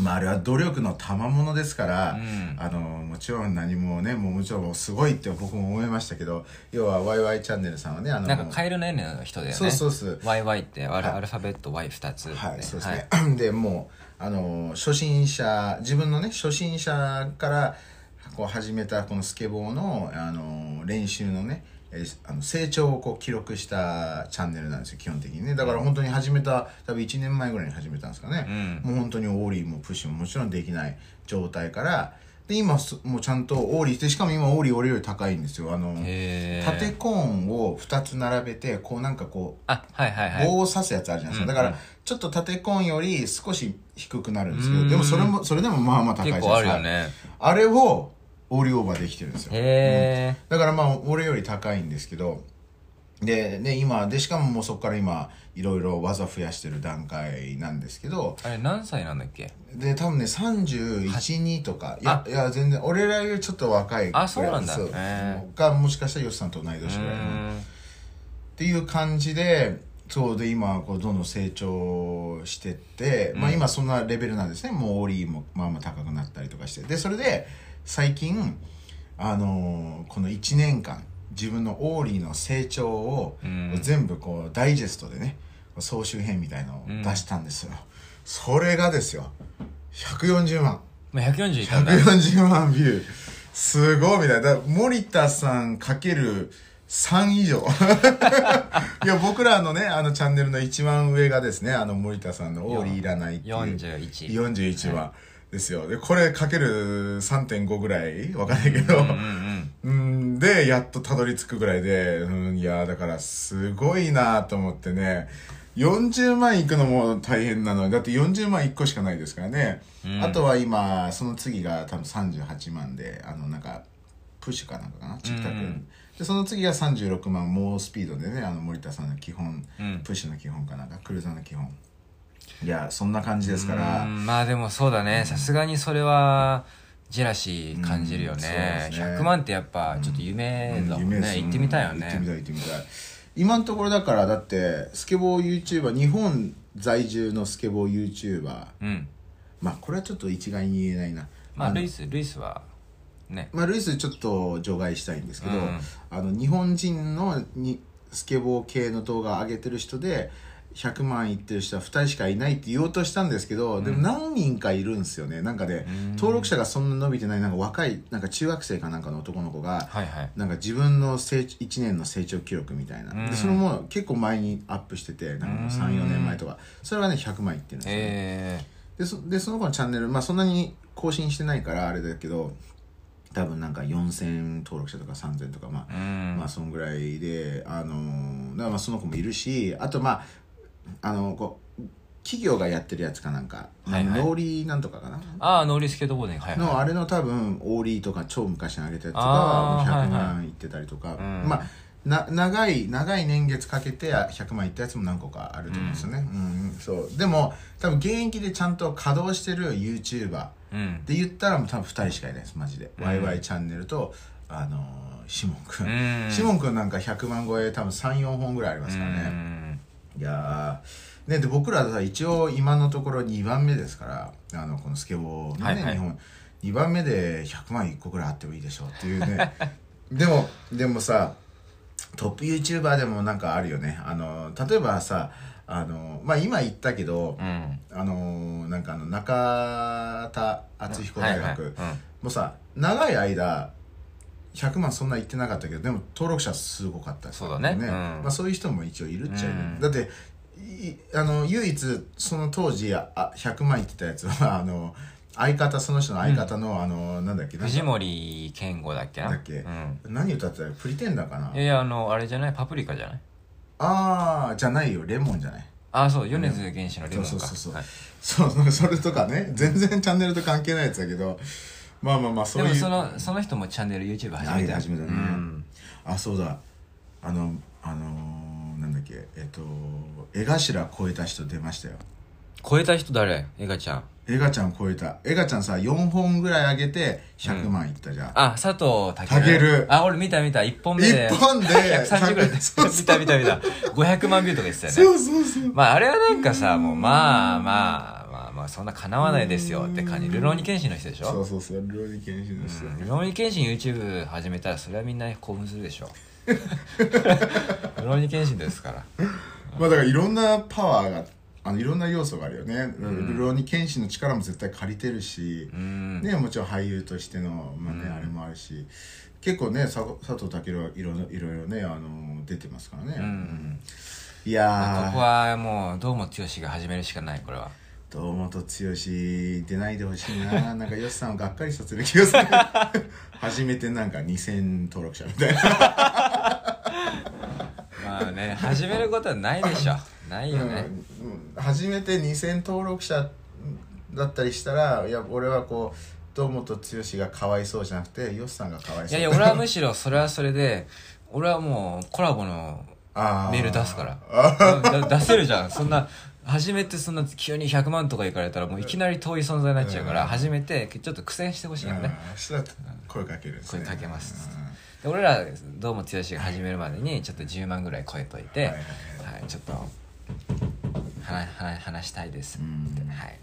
Speaker 1: まあ、あれは努力の賜物ですから、
Speaker 2: うん。
Speaker 1: あのもちろん何もねもうもちろんすごいって僕も思いましたけど要はワイワイチャンネルさんはねあの
Speaker 2: なんかカエルの N の人だよね。
Speaker 1: そうそうそう。
Speaker 2: YY ってアル,、
Speaker 1: はい。
Speaker 2: アルファベット Y2 つ、
Speaker 1: はい、そうですね。で、もう、あの、初心者、自分のね、初心者から、こう始めたこのスケボーの、あの、練習のね、えーあの成長をこう記録したチャンネルなんですよ、基本的にね。だから本当に始めた、多分1年前ぐらいに始めたんですかね。もう本当にオーリーもプッシュももちろんできない状態から、で、今す、もうちゃんとオーリーして、しかも今オーリー俺より高いんですよ。あの、縦コーンを2つ並べて、こうなんかこう、
Speaker 2: あはいはいはい
Speaker 1: 棒を刺すやつあるじゃないですか。だから、ちょっと縦コーンより少し低くなるんですけど、
Speaker 2: うん
Speaker 1: でもそれも、それでもまあまあ高いじゃ
Speaker 2: 結
Speaker 1: ないですか。
Speaker 2: ね
Speaker 1: あれを、オーオーバーできてるんですよ。
Speaker 2: へえ
Speaker 1: だからまあ、俺より高いんですけど、で、ね、今、で、しかももうそこから今、いろいろ技増やしてる段階なんですけど、
Speaker 2: あれ何歳なんだっけ？
Speaker 1: で、多分ね、31、2とか、い。や、いや、全然、俺らよりちょっと若い。
Speaker 2: あそうなんだ。
Speaker 1: が、もしかしたらヨシさんと同い年
Speaker 2: う
Speaker 1: ぐらいっていう感じでそうで今こうどんどん成長してって、まあ今そんなレベルなんですね。もうオーリーもまあまあ高くなったりとかして。でそれで最近あのーこの1年間自分のオーリーの成長を
Speaker 2: うん。
Speaker 1: 全部こうダイジェストでね総集編みたいのを出したんですよ、それがですよ140万。
Speaker 2: まあ140いったんだ
Speaker 1: 140万ビュー。すごいみたい。な森田さんかける3以上。いや僕らのねあのチャンネルの一番上がですねあの森田さんの「オーリーいらない」っていう。
Speaker 2: 41
Speaker 1: 41話ですよ。でこれかける3.5ぐらいわかんないけど、
Speaker 2: うん
Speaker 1: で、やっとたどり着くぐらいで、うん、いや、だからすごいなと思ってね、40万いくのも大変なのに、だって40万1個しかないですからね。
Speaker 2: うん。
Speaker 1: あとは今、その次が多分38万で、あの、なんか、プッシュかなんかかな、チックタック。ル
Speaker 2: うん。
Speaker 1: で、その次が36万、猛スピードでね、あの、森田さんの基本、
Speaker 2: うん。
Speaker 1: プッシュの基本かなんか、クルーザーの基本。いや、そんな感じですから、
Speaker 2: うんまあでもそうだね。さすがにそれはジェラシー感じるよ
Speaker 1: うん
Speaker 2: ね,、
Speaker 1: そうですね。
Speaker 2: 100万ってやっぱちょっと夢だもんね、
Speaker 1: 夢です。
Speaker 2: 行ってみたいよ
Speaker 1: 行ってみ
Speaker 2: ね
Speaker 1: たい行ってみたい。今のところだからだってスケボー YouTuber 日本在住のスケボー YouTuber
Speaker 2: うん。
Speaker 1: まあこれはちょっと一概に言えないな。の
Speaker 2: まあルイスルイスはね。
Speaker 1: まあルイスちょっと除外したいんですけど、
Speaker 2: うん。
Speaker 1: あの日本人のにスケボー系の動画上げてる人で100万いってる人は2人しかいないって言おうとしたんですけど、でも何人かいるんですよね。なんかで、
Speaker 2: うん。
Speaker 1: 登録者がそんな伸びてないなんか若いなんか中学生かなんかの男の子が、
Speaker 2: はいはい。
Speaker 1: なんか自分の成長1年の成長記録みたいな、
Speaker 2: うん。
Speaker 1: でそれも結構前にアップしててなんかもう34年前とか。それはね100万いってるんですよ、
Speaker 2: え
Speaker 1: でそでその子のチャンネルまあそんなに更新してないからあれだけど多分なんか4000登録者とか3000とかまあ、まあそんぐらいであのーだからまあその子もいるしあとまああのこう企業がやってるやつかなんか、
Speaker 2: はいはい。
Speaker 1: ノーリーなんとかかな？
Speaker 2: ああノーリースケートボードにはいは
Speaker 1: のあれの多分オーリーとか超昔に上げたやつ
Speaker 2: あー
Speaker 1: が100
Speaker 2: はいは
Speaker 1: 万いってたりとか、
Speaker 2: うん。
Speaker 1: まあな長い長い年月かけて100万いったやつも何個かあると思うんですよね、うん。うんそう。でも多分現役でちゃんと稼働してる YouTuber
Speaker 2: うん。
Speaker 1: で言ったらもう多分2人しかいないですマジで、
Speaker 2: うん。
Speaker 1: ワイワイチャンネルとあのーシモンくん、
Speaker 2: うん。
Speaker 1: シモンくんなんか100万超え多分34本ぐらいありますからね、
Speaker 2: うん。
Speaker 1: いやーねで僕らさ一応今のところ2番目ですからあのこのスケボーのね、
Speaker 2: はいはい。
Speaker 1: 日本。2番目で100万1個ぐらいあってもいいでしょうっていうね。でもでもさトップ YouTuber でもなんかあるよね。あの例えばさあのまあ今言ったけど、
Speaker 2: うん。
Speaker 1: あのなんかあの中田敦彦大学、もうさ長い間100万そんな言ってなかったけどでも登録者すごかった
Speaker 2: そうだね。うん。
Speaker 1: まあ、そういう人も一応いるっちゃいる、
Speaker 2: うん。
Speaker 1: だっていあの唯一その当時ああ100万言ってたやつは あの相方その人の相方の、あのなんだっけ
Speaker 2: 藤森健吾だっけな。
Speaker 1: だっけ。
Speaker 2: うん。
Speaker 1: 何歌ってた？プリテンダーかな？い
Speaker 2: やあのあれじゃない？パプリカじゃない？
Speaker 1: ああじゃないよ。レモンじゃない。
Speaker 2: あそう。米津玄師のレモンか。
Speaker 1: そうそうそうそう。
Speaker 2: はい。
Speaker 1: そう それとかね。全然チャンネルと関係ないやつだけど。まあまあまあそういう。
Speaker 2: でもそのその人もチャンネル YouTube 始め
Speaker 1: 始めたね。
Speaker 2: うん。
Speaker 1: あそうだ。あのあのーなんだっけ。えっと江頭超えた人出ましたよ。
Speaker 2: 超えた人誰？エガちゃん
Speaker 1: エガちゃん超えた。エガちゃんさ4本ぐらい上げて100万いったじゃん、
Speaker 2: あ佐藤健。
Speaker 1: 健
Speaker 2: あ俺見た見た。1本目で。
Speaker 1: 一本で
Speaker 2: 130ぐらい。で
Speaker 1: そう
Speaker 2: 見た見た見た。500万ビューとか言ってたよね。
Speaker 1: そうそうそう。
Speaker 2: まああれはなんかさもうまあまあまあまあそんな叶わないですよ。って感じ。ルローニケンシンの人でしょ？
Speaker 1: そうそうそう。料理研修の人、
Speaker 2: うん。ルローニケンシン YouTube 始めたらそれはみんな興奮するでしょ。ルローニケンシンですから
Speaker 1: まあだからいろんなパワーがあのいろんな要素があるよね、ルローニケンシンの力も絶対借りてるし、
Speaker 2: うん。
Speaker 1: ね、もちろん俳優としての、まあね
Speaker 2: うん。
Speaker 1: あれもあるし結構ねさ佐藤健はいろいろねあの出てますからね、
Speaker 2: うん
Speaker 1: いや
Speaker 2: ここはもう堂本剛が始めるしかないこれは。
Speaker 1: 堂本剛出ないでほしいな。なんかよしさんをがっかりさせる気がする。初めてなんか2000登録者みたいな
Speaker 2: 始めることはないでしょ。ないよね。
Speaker 1: うん。うん初めて2000登録者だったりしたらいや俺はこう堂本剛がかわいそうじゃなくてよしさんがかわいそう。
Speaker 2: いやいや俺はむしろそれはそれで俺はもうコラボの
Speaker 1: あ
Speaker 2: メール出すから。出せるじゃん。そんな初めてそんな急に100万とかいかれたらもういきなり遠い存在になっちゃうから
Speaker 1: うん。
Speaker 2: 初めてちょっと苦戦してほしいよね。
Speaker 1: あしたら声かけるね。
Speaker 2: 声かけます
Speaker 1: うん
Speaker 2: で俺らどうも剛が始めるまでにちょっと10万ぐらい超えといて、
Speaker 1: は
Speaker 2: はいい。
Speaker 1: はい
Speaker 2: ちょっと話話話したいです。
Speaker 1: うん。
Speaker 2: ってはい。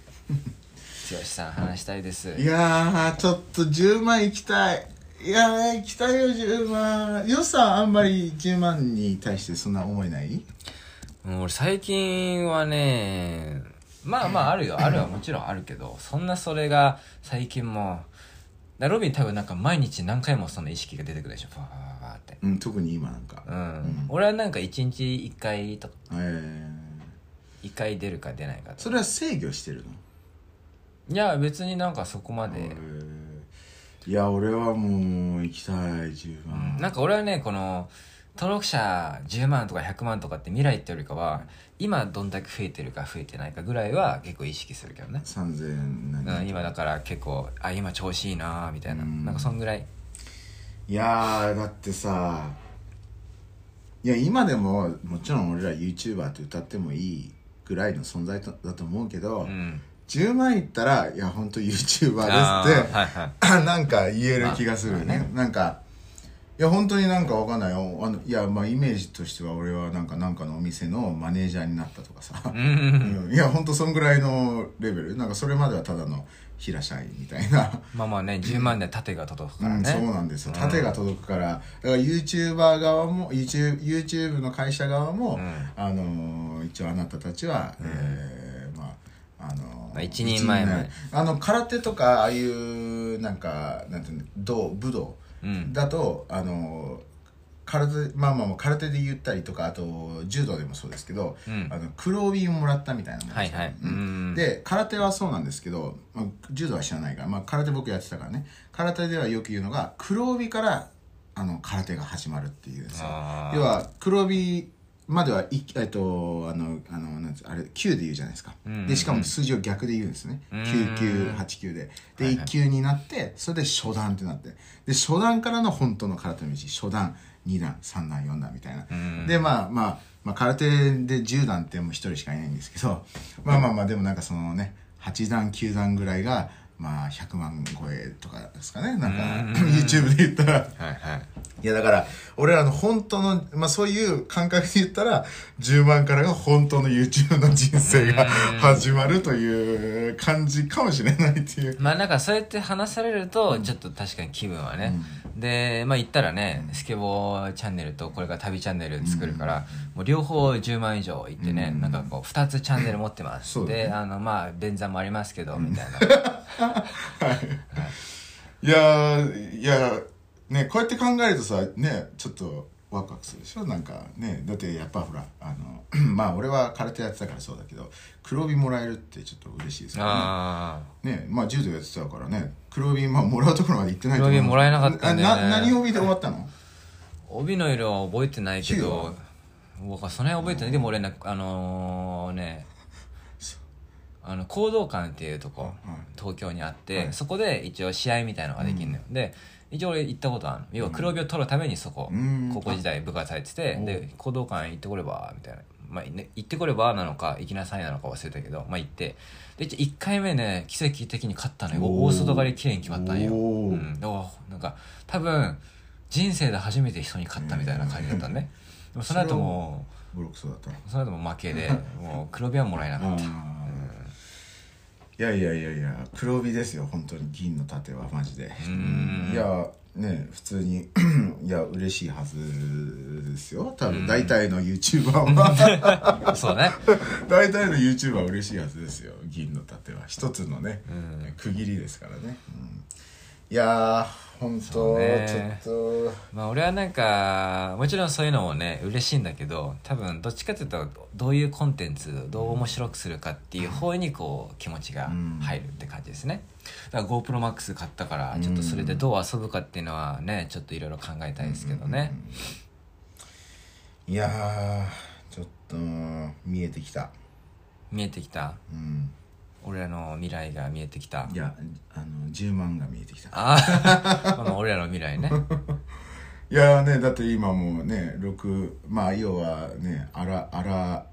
Speaker 2: 剛さん話したいです。
Speaker 1: いやーちょっと10万行きたい。いやー行きたいよ10万。よしさんあんまり10万に対してそんな思えない？
Speaker 2: もう俺最近はねまあまああるよ。あるはもちろんあるけどそんなそれが最近もだロビン多分なんか毎日何回もその意識が出てくるでしょ。ファーファーって。
Speaker 1: うん特に今なんか。
Speaker 2: うん、
Speaker 1: ん。
Speaker 2: 俺はなんか1日1回と
Speaker 1: え
Speaker 2: 1回出るか出ないか
Speaker 1: それは制御してるの？
Speaker 2: いや別になんかそこまで、
Speaker 1: えー。いや俺はもう行きたい10
Speaker 2: う
Speaker 1: 万
Speaker 2: ん、なんか俺はねこの登録者10万とか100万とかって未来ってよりかは今どんだけ増えてるか増えてないかぐらいは結構意識するけどね、
Speaker 1: 3000何
Speaker 2: うん、今だから結構あ今調子いいなみたいな、
Speaker 1: うん。
Speaker 2: なんかそんぐらい。
Speaker 1: いやーだってさいや今でももちろん俺ら YouTuber って歌ってもいいぐらいの存在とだと思うけど、
Speaker 2: うん。
Speaker 1: 10万いったらいや本当 YouTuber ですって
Speaker 2: はいはい。
Speaker 1: なんか言える気がするよね,、
Speaker 2: まあま
Speaker 1: なんかいや本当になんかわかんないよ。あのいやまあイメージとしては俺はなんかなんかのお店のマネージャーになったとかさ、
Speaker 2: うん。うん。
Speaker 1: うんいや本当そんぐらいのレベル。なんかそれまではただの平社員みたいな。
Speaker 2: まあまあね10万で盾が届くから
Speaker 1: うん、
Speaker 2: ね、
Speaker 1: そうなんですよ。
Speaker 2: うん。
Speaker 1: 盾が届くから。だから YouTuber 側も YouTube, YouTube の会社側も、
Speaker 2: うん。
Speaker 1: あのー一応あなたたちは、えーまああの
Speaker 2: 一人前
Speaker 1: あの空手とかああいうなんかなんていうの道武道
Speaker 2: うん。
Speaker 1: だとあの空手まあまあまあ空手で言ったりとかあと柔道でもそうですけど、
Speaker 2: うん。
Speaker 1: あの黒帯をもらったみたいなもんですよ
Speaker 2: はいはい。
Speaker 1: うん。
Speaker 2: うん。
Speaker 1: で空手はそうなんですけど、まあ、柔道は知らないから、まあ、空手僕やってたからね。空手ではよく言うのが黒帯からあの空手が始まるっていうんですよ
Speaker 2: あー。
Speaker 1: 要は黒帯まではいえっとあのあのなんつあれ9で言うじゃないですか、でしかも数字を逆で言うんですね、
Speaker 2: うん。
Speaker 1: 9989で。で、
Speaker 2: はいはい。
Speaker 1: 1級になってそれで初段ってなって。で初段からの本当の空手の道。初段2段3段4段みたいな、
Speaker 2: うん。
Speaker 1: でまあまあ、まあ、空手で10段ってもう1人しかいないんですけどまあまあまあでもなんかそのね8段9段ぐらいがまあ100万超えとかですかね。なんか
Speaker 2: うん。
Speaker 1: YouTube で言ったら。
Speaker 2: はいはい。
Speaker 1: いやだから俺らの本当の、まあそういう感覚で言ったら10万からが本当の YouTube の人生が
Speaker 2: うん。
Speaker 1: 始まるという感じかもしれないっていう。
Speaker 2: まあなんかそうやって話されるとちょっと確かに気分はね、でまあ言ったらねスケボーチャンネルとこれから旅チャンネル作るから、もう両方10万以上いってね、
Speaker 1: うん。
Speaker 2: なんかこう2つチャンネル持ってます、
Speaker 1: ね。
Speaker 2: であのまあ便座もありますけど、みたいな。
Speaker 1: い。やーいやねこうやって考えるとさねちょっとワクワクするでしょ？なんかねだってやっぱほらあの まあ俺は空手やってたからそうだけど黒帯もらえるってちょっと嬉しいですよね。
Speaker 2: あ
Speaker 1: ねまあ柔道やってたからね黒帯まあもらうところまで行ってないと
Speaker 2: 黒帯もらえなかったんだよね。
Speaker 1: な何帯で終わったの？
Speaker 2: あ帯の色は覚えてないけ
Speaker 1: 9
Speaker 2: ど
Speaker 1: は？
Speaker 2: 僕はその辺覚えてない。でも俺ねあのねあの講道館っていうとこ、
Speaker 1: はい。
Speaker 2: 東京にあって、
Speaker 1: はい。
Speaker 2: そこで一応試合みたいのができるのよ、で一応俺行ったことあるの。要は黒帯を取るためにそこ、
Speaker 1: うん。
Speaker 2: 高校時代部活入ってて
Speaker 1: お
Speaker 2: で講道館行ってこればみたいな、まあね、行ってこればなのか行きなさいなのか忘れたけどまあ行って。で一応1回目ね奇跡的に勝ったのよ。大外刈り綺麗に決まったんよ、う。ん、だからなんか多分人生で初めて人に勝ったみたいな感じだったね、でもその後も
Speaker 1: ボロクソだったの。
Speaker 2: その後も負けで もう黒帯はもらえなかった、
Speaker 1: いやいやいやいや黒帯ですよ本当に銀の盾はマジで。
Speaker 2: ん。
Speaker 1: いやね普通に いや嬉しいはずですよ多分。大体の YouTuber は。
Speaker 2: そうね。
Speaker 1: 大体の YouTuber は嬉しいはずですよ銀の盾は。一つのね、
Speaker 2: うん。
Speaker 1: 区切りですからね、うん。いやー本
Speaker 2: そ
Speaker 1: 当、
Speaker 2: うね。
Speaker 1: ちょっと。
Speaker 2: まあ俺はなんかもちろんそういうのもね嬉しいんだけど多分どっちかっていうとどういうコンテンツどう面白くするかっていう方にこう気持ちが入るって感じですね。だから GoProMax 買ったからちょっとそれでどう遊ぶかっていうのはねちょっといろいろ考えたいですけどね。
Speaker 1: いやーちょっと見えてきた。
Speaker 2: 見えてきた？
Speaker 1: うん
Speaker 2: 俺らの未来が見えてきた。
Speaker 1: いやあの10万が見えてきた。
Speaker 2: ああまあ俺らの未来ね。
Speaker 1: いやーねだって今もうね6まあ要はねあらあら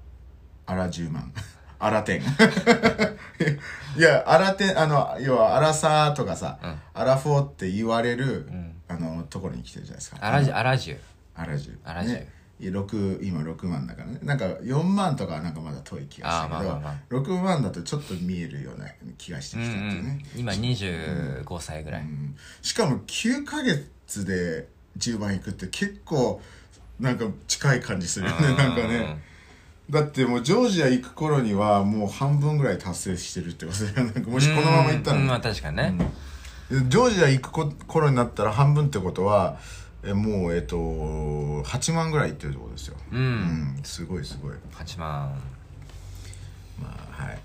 Speaker 1: あら10万。あら点 いやあら点あの要はあらさとかさ、
Speaker 2: うん。
Speaker 1: アラフォーって言われる、
Speaker 2: ん。
Speaker 1: あのところに来てるじゃないですか。
Speaker 2: アラジュアラジュ
Speaker 1: アラジュ
Speaker 2: アラジュ
Speaker 1: ね。いや6今6万だからね。なんか4万とかはなんかまだ遠い気がしたけど、
Speaker 2: あーまあまあま
Speaker 1: 6万だとちょっと見えるような気がしてきたっていうね。
Speaker 2: ん、今25歳ぐらい、
Speaker 1: うん。しかも9ヶ月で10万いくって結構なんか近い感じするよねなんかね。だってもうジョージア行く頃にはもう半分ぐらい達成してるってことだよなんかもしこのまま行ったら
Speaker 2: うんまあ
Speaker 1: ね
Speaker 2: 確かにね、
Speaker 1: ジョージア行くこ頃になったら半分ってことはえもうえっと8万ぐらいいってるってことですよ。
Speaker 2: うん。
Speaker 1: うんすごいすごい。
Speaker 2: 8万。
Speaker 1: まあはい。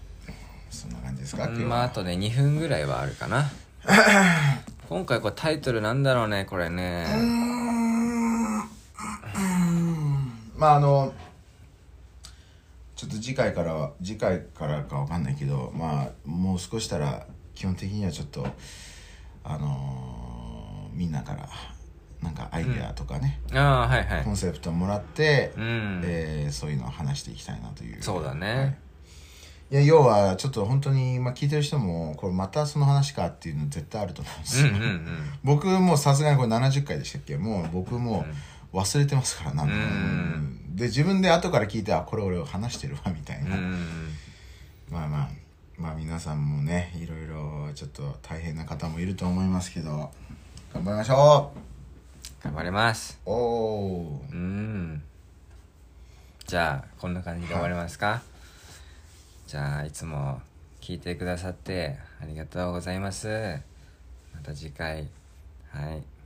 Speaker 1: そんな感じですか今日は。
Speaker 2: まああとね2分ぐらいはあるかな。今回これタイトルなんだろうねこれね。
Speaker 1: まああのちょっと次回からは次回からかわかんないけどまあもう少したら基本的にはちょっとあのーみんなからなんかアイデアとかね、
Speaker 2: ああはいはい。
Speaker 1: コンセプトもらって、
Speaker 2: うん、
Speaker 1: えーそういうのを話していきたいなという。
Speaker 2: そうだね。
Speaker 1: はい。いや要はちょっと本当に、まあ、聞いてる人もこれまたその話かっていうの絶対あると思うんですよ、
Speaker 2: うんうんうん。
Speaker 1: 僕もさすがにこれ70回でしたっけ？もう僕もう忘れてますからなんとか。
Speaker 2: うん。
Speaker 1: で自分で後から聞いてあこれ俺話してるわみたいな、
Speaker 2: うん。
Speaker 1: まあまあまあ皆さんもねいろいろちょっと大変な方もいると思いますけど頑張りましょ
Speaker 2: 頑張ります。
Speaker 1: うおおー。
Speaker 2: うん。じゃあこんな感じで終わりますか、じゃあいつも聞いてくださってありがとうございます。また次回。はい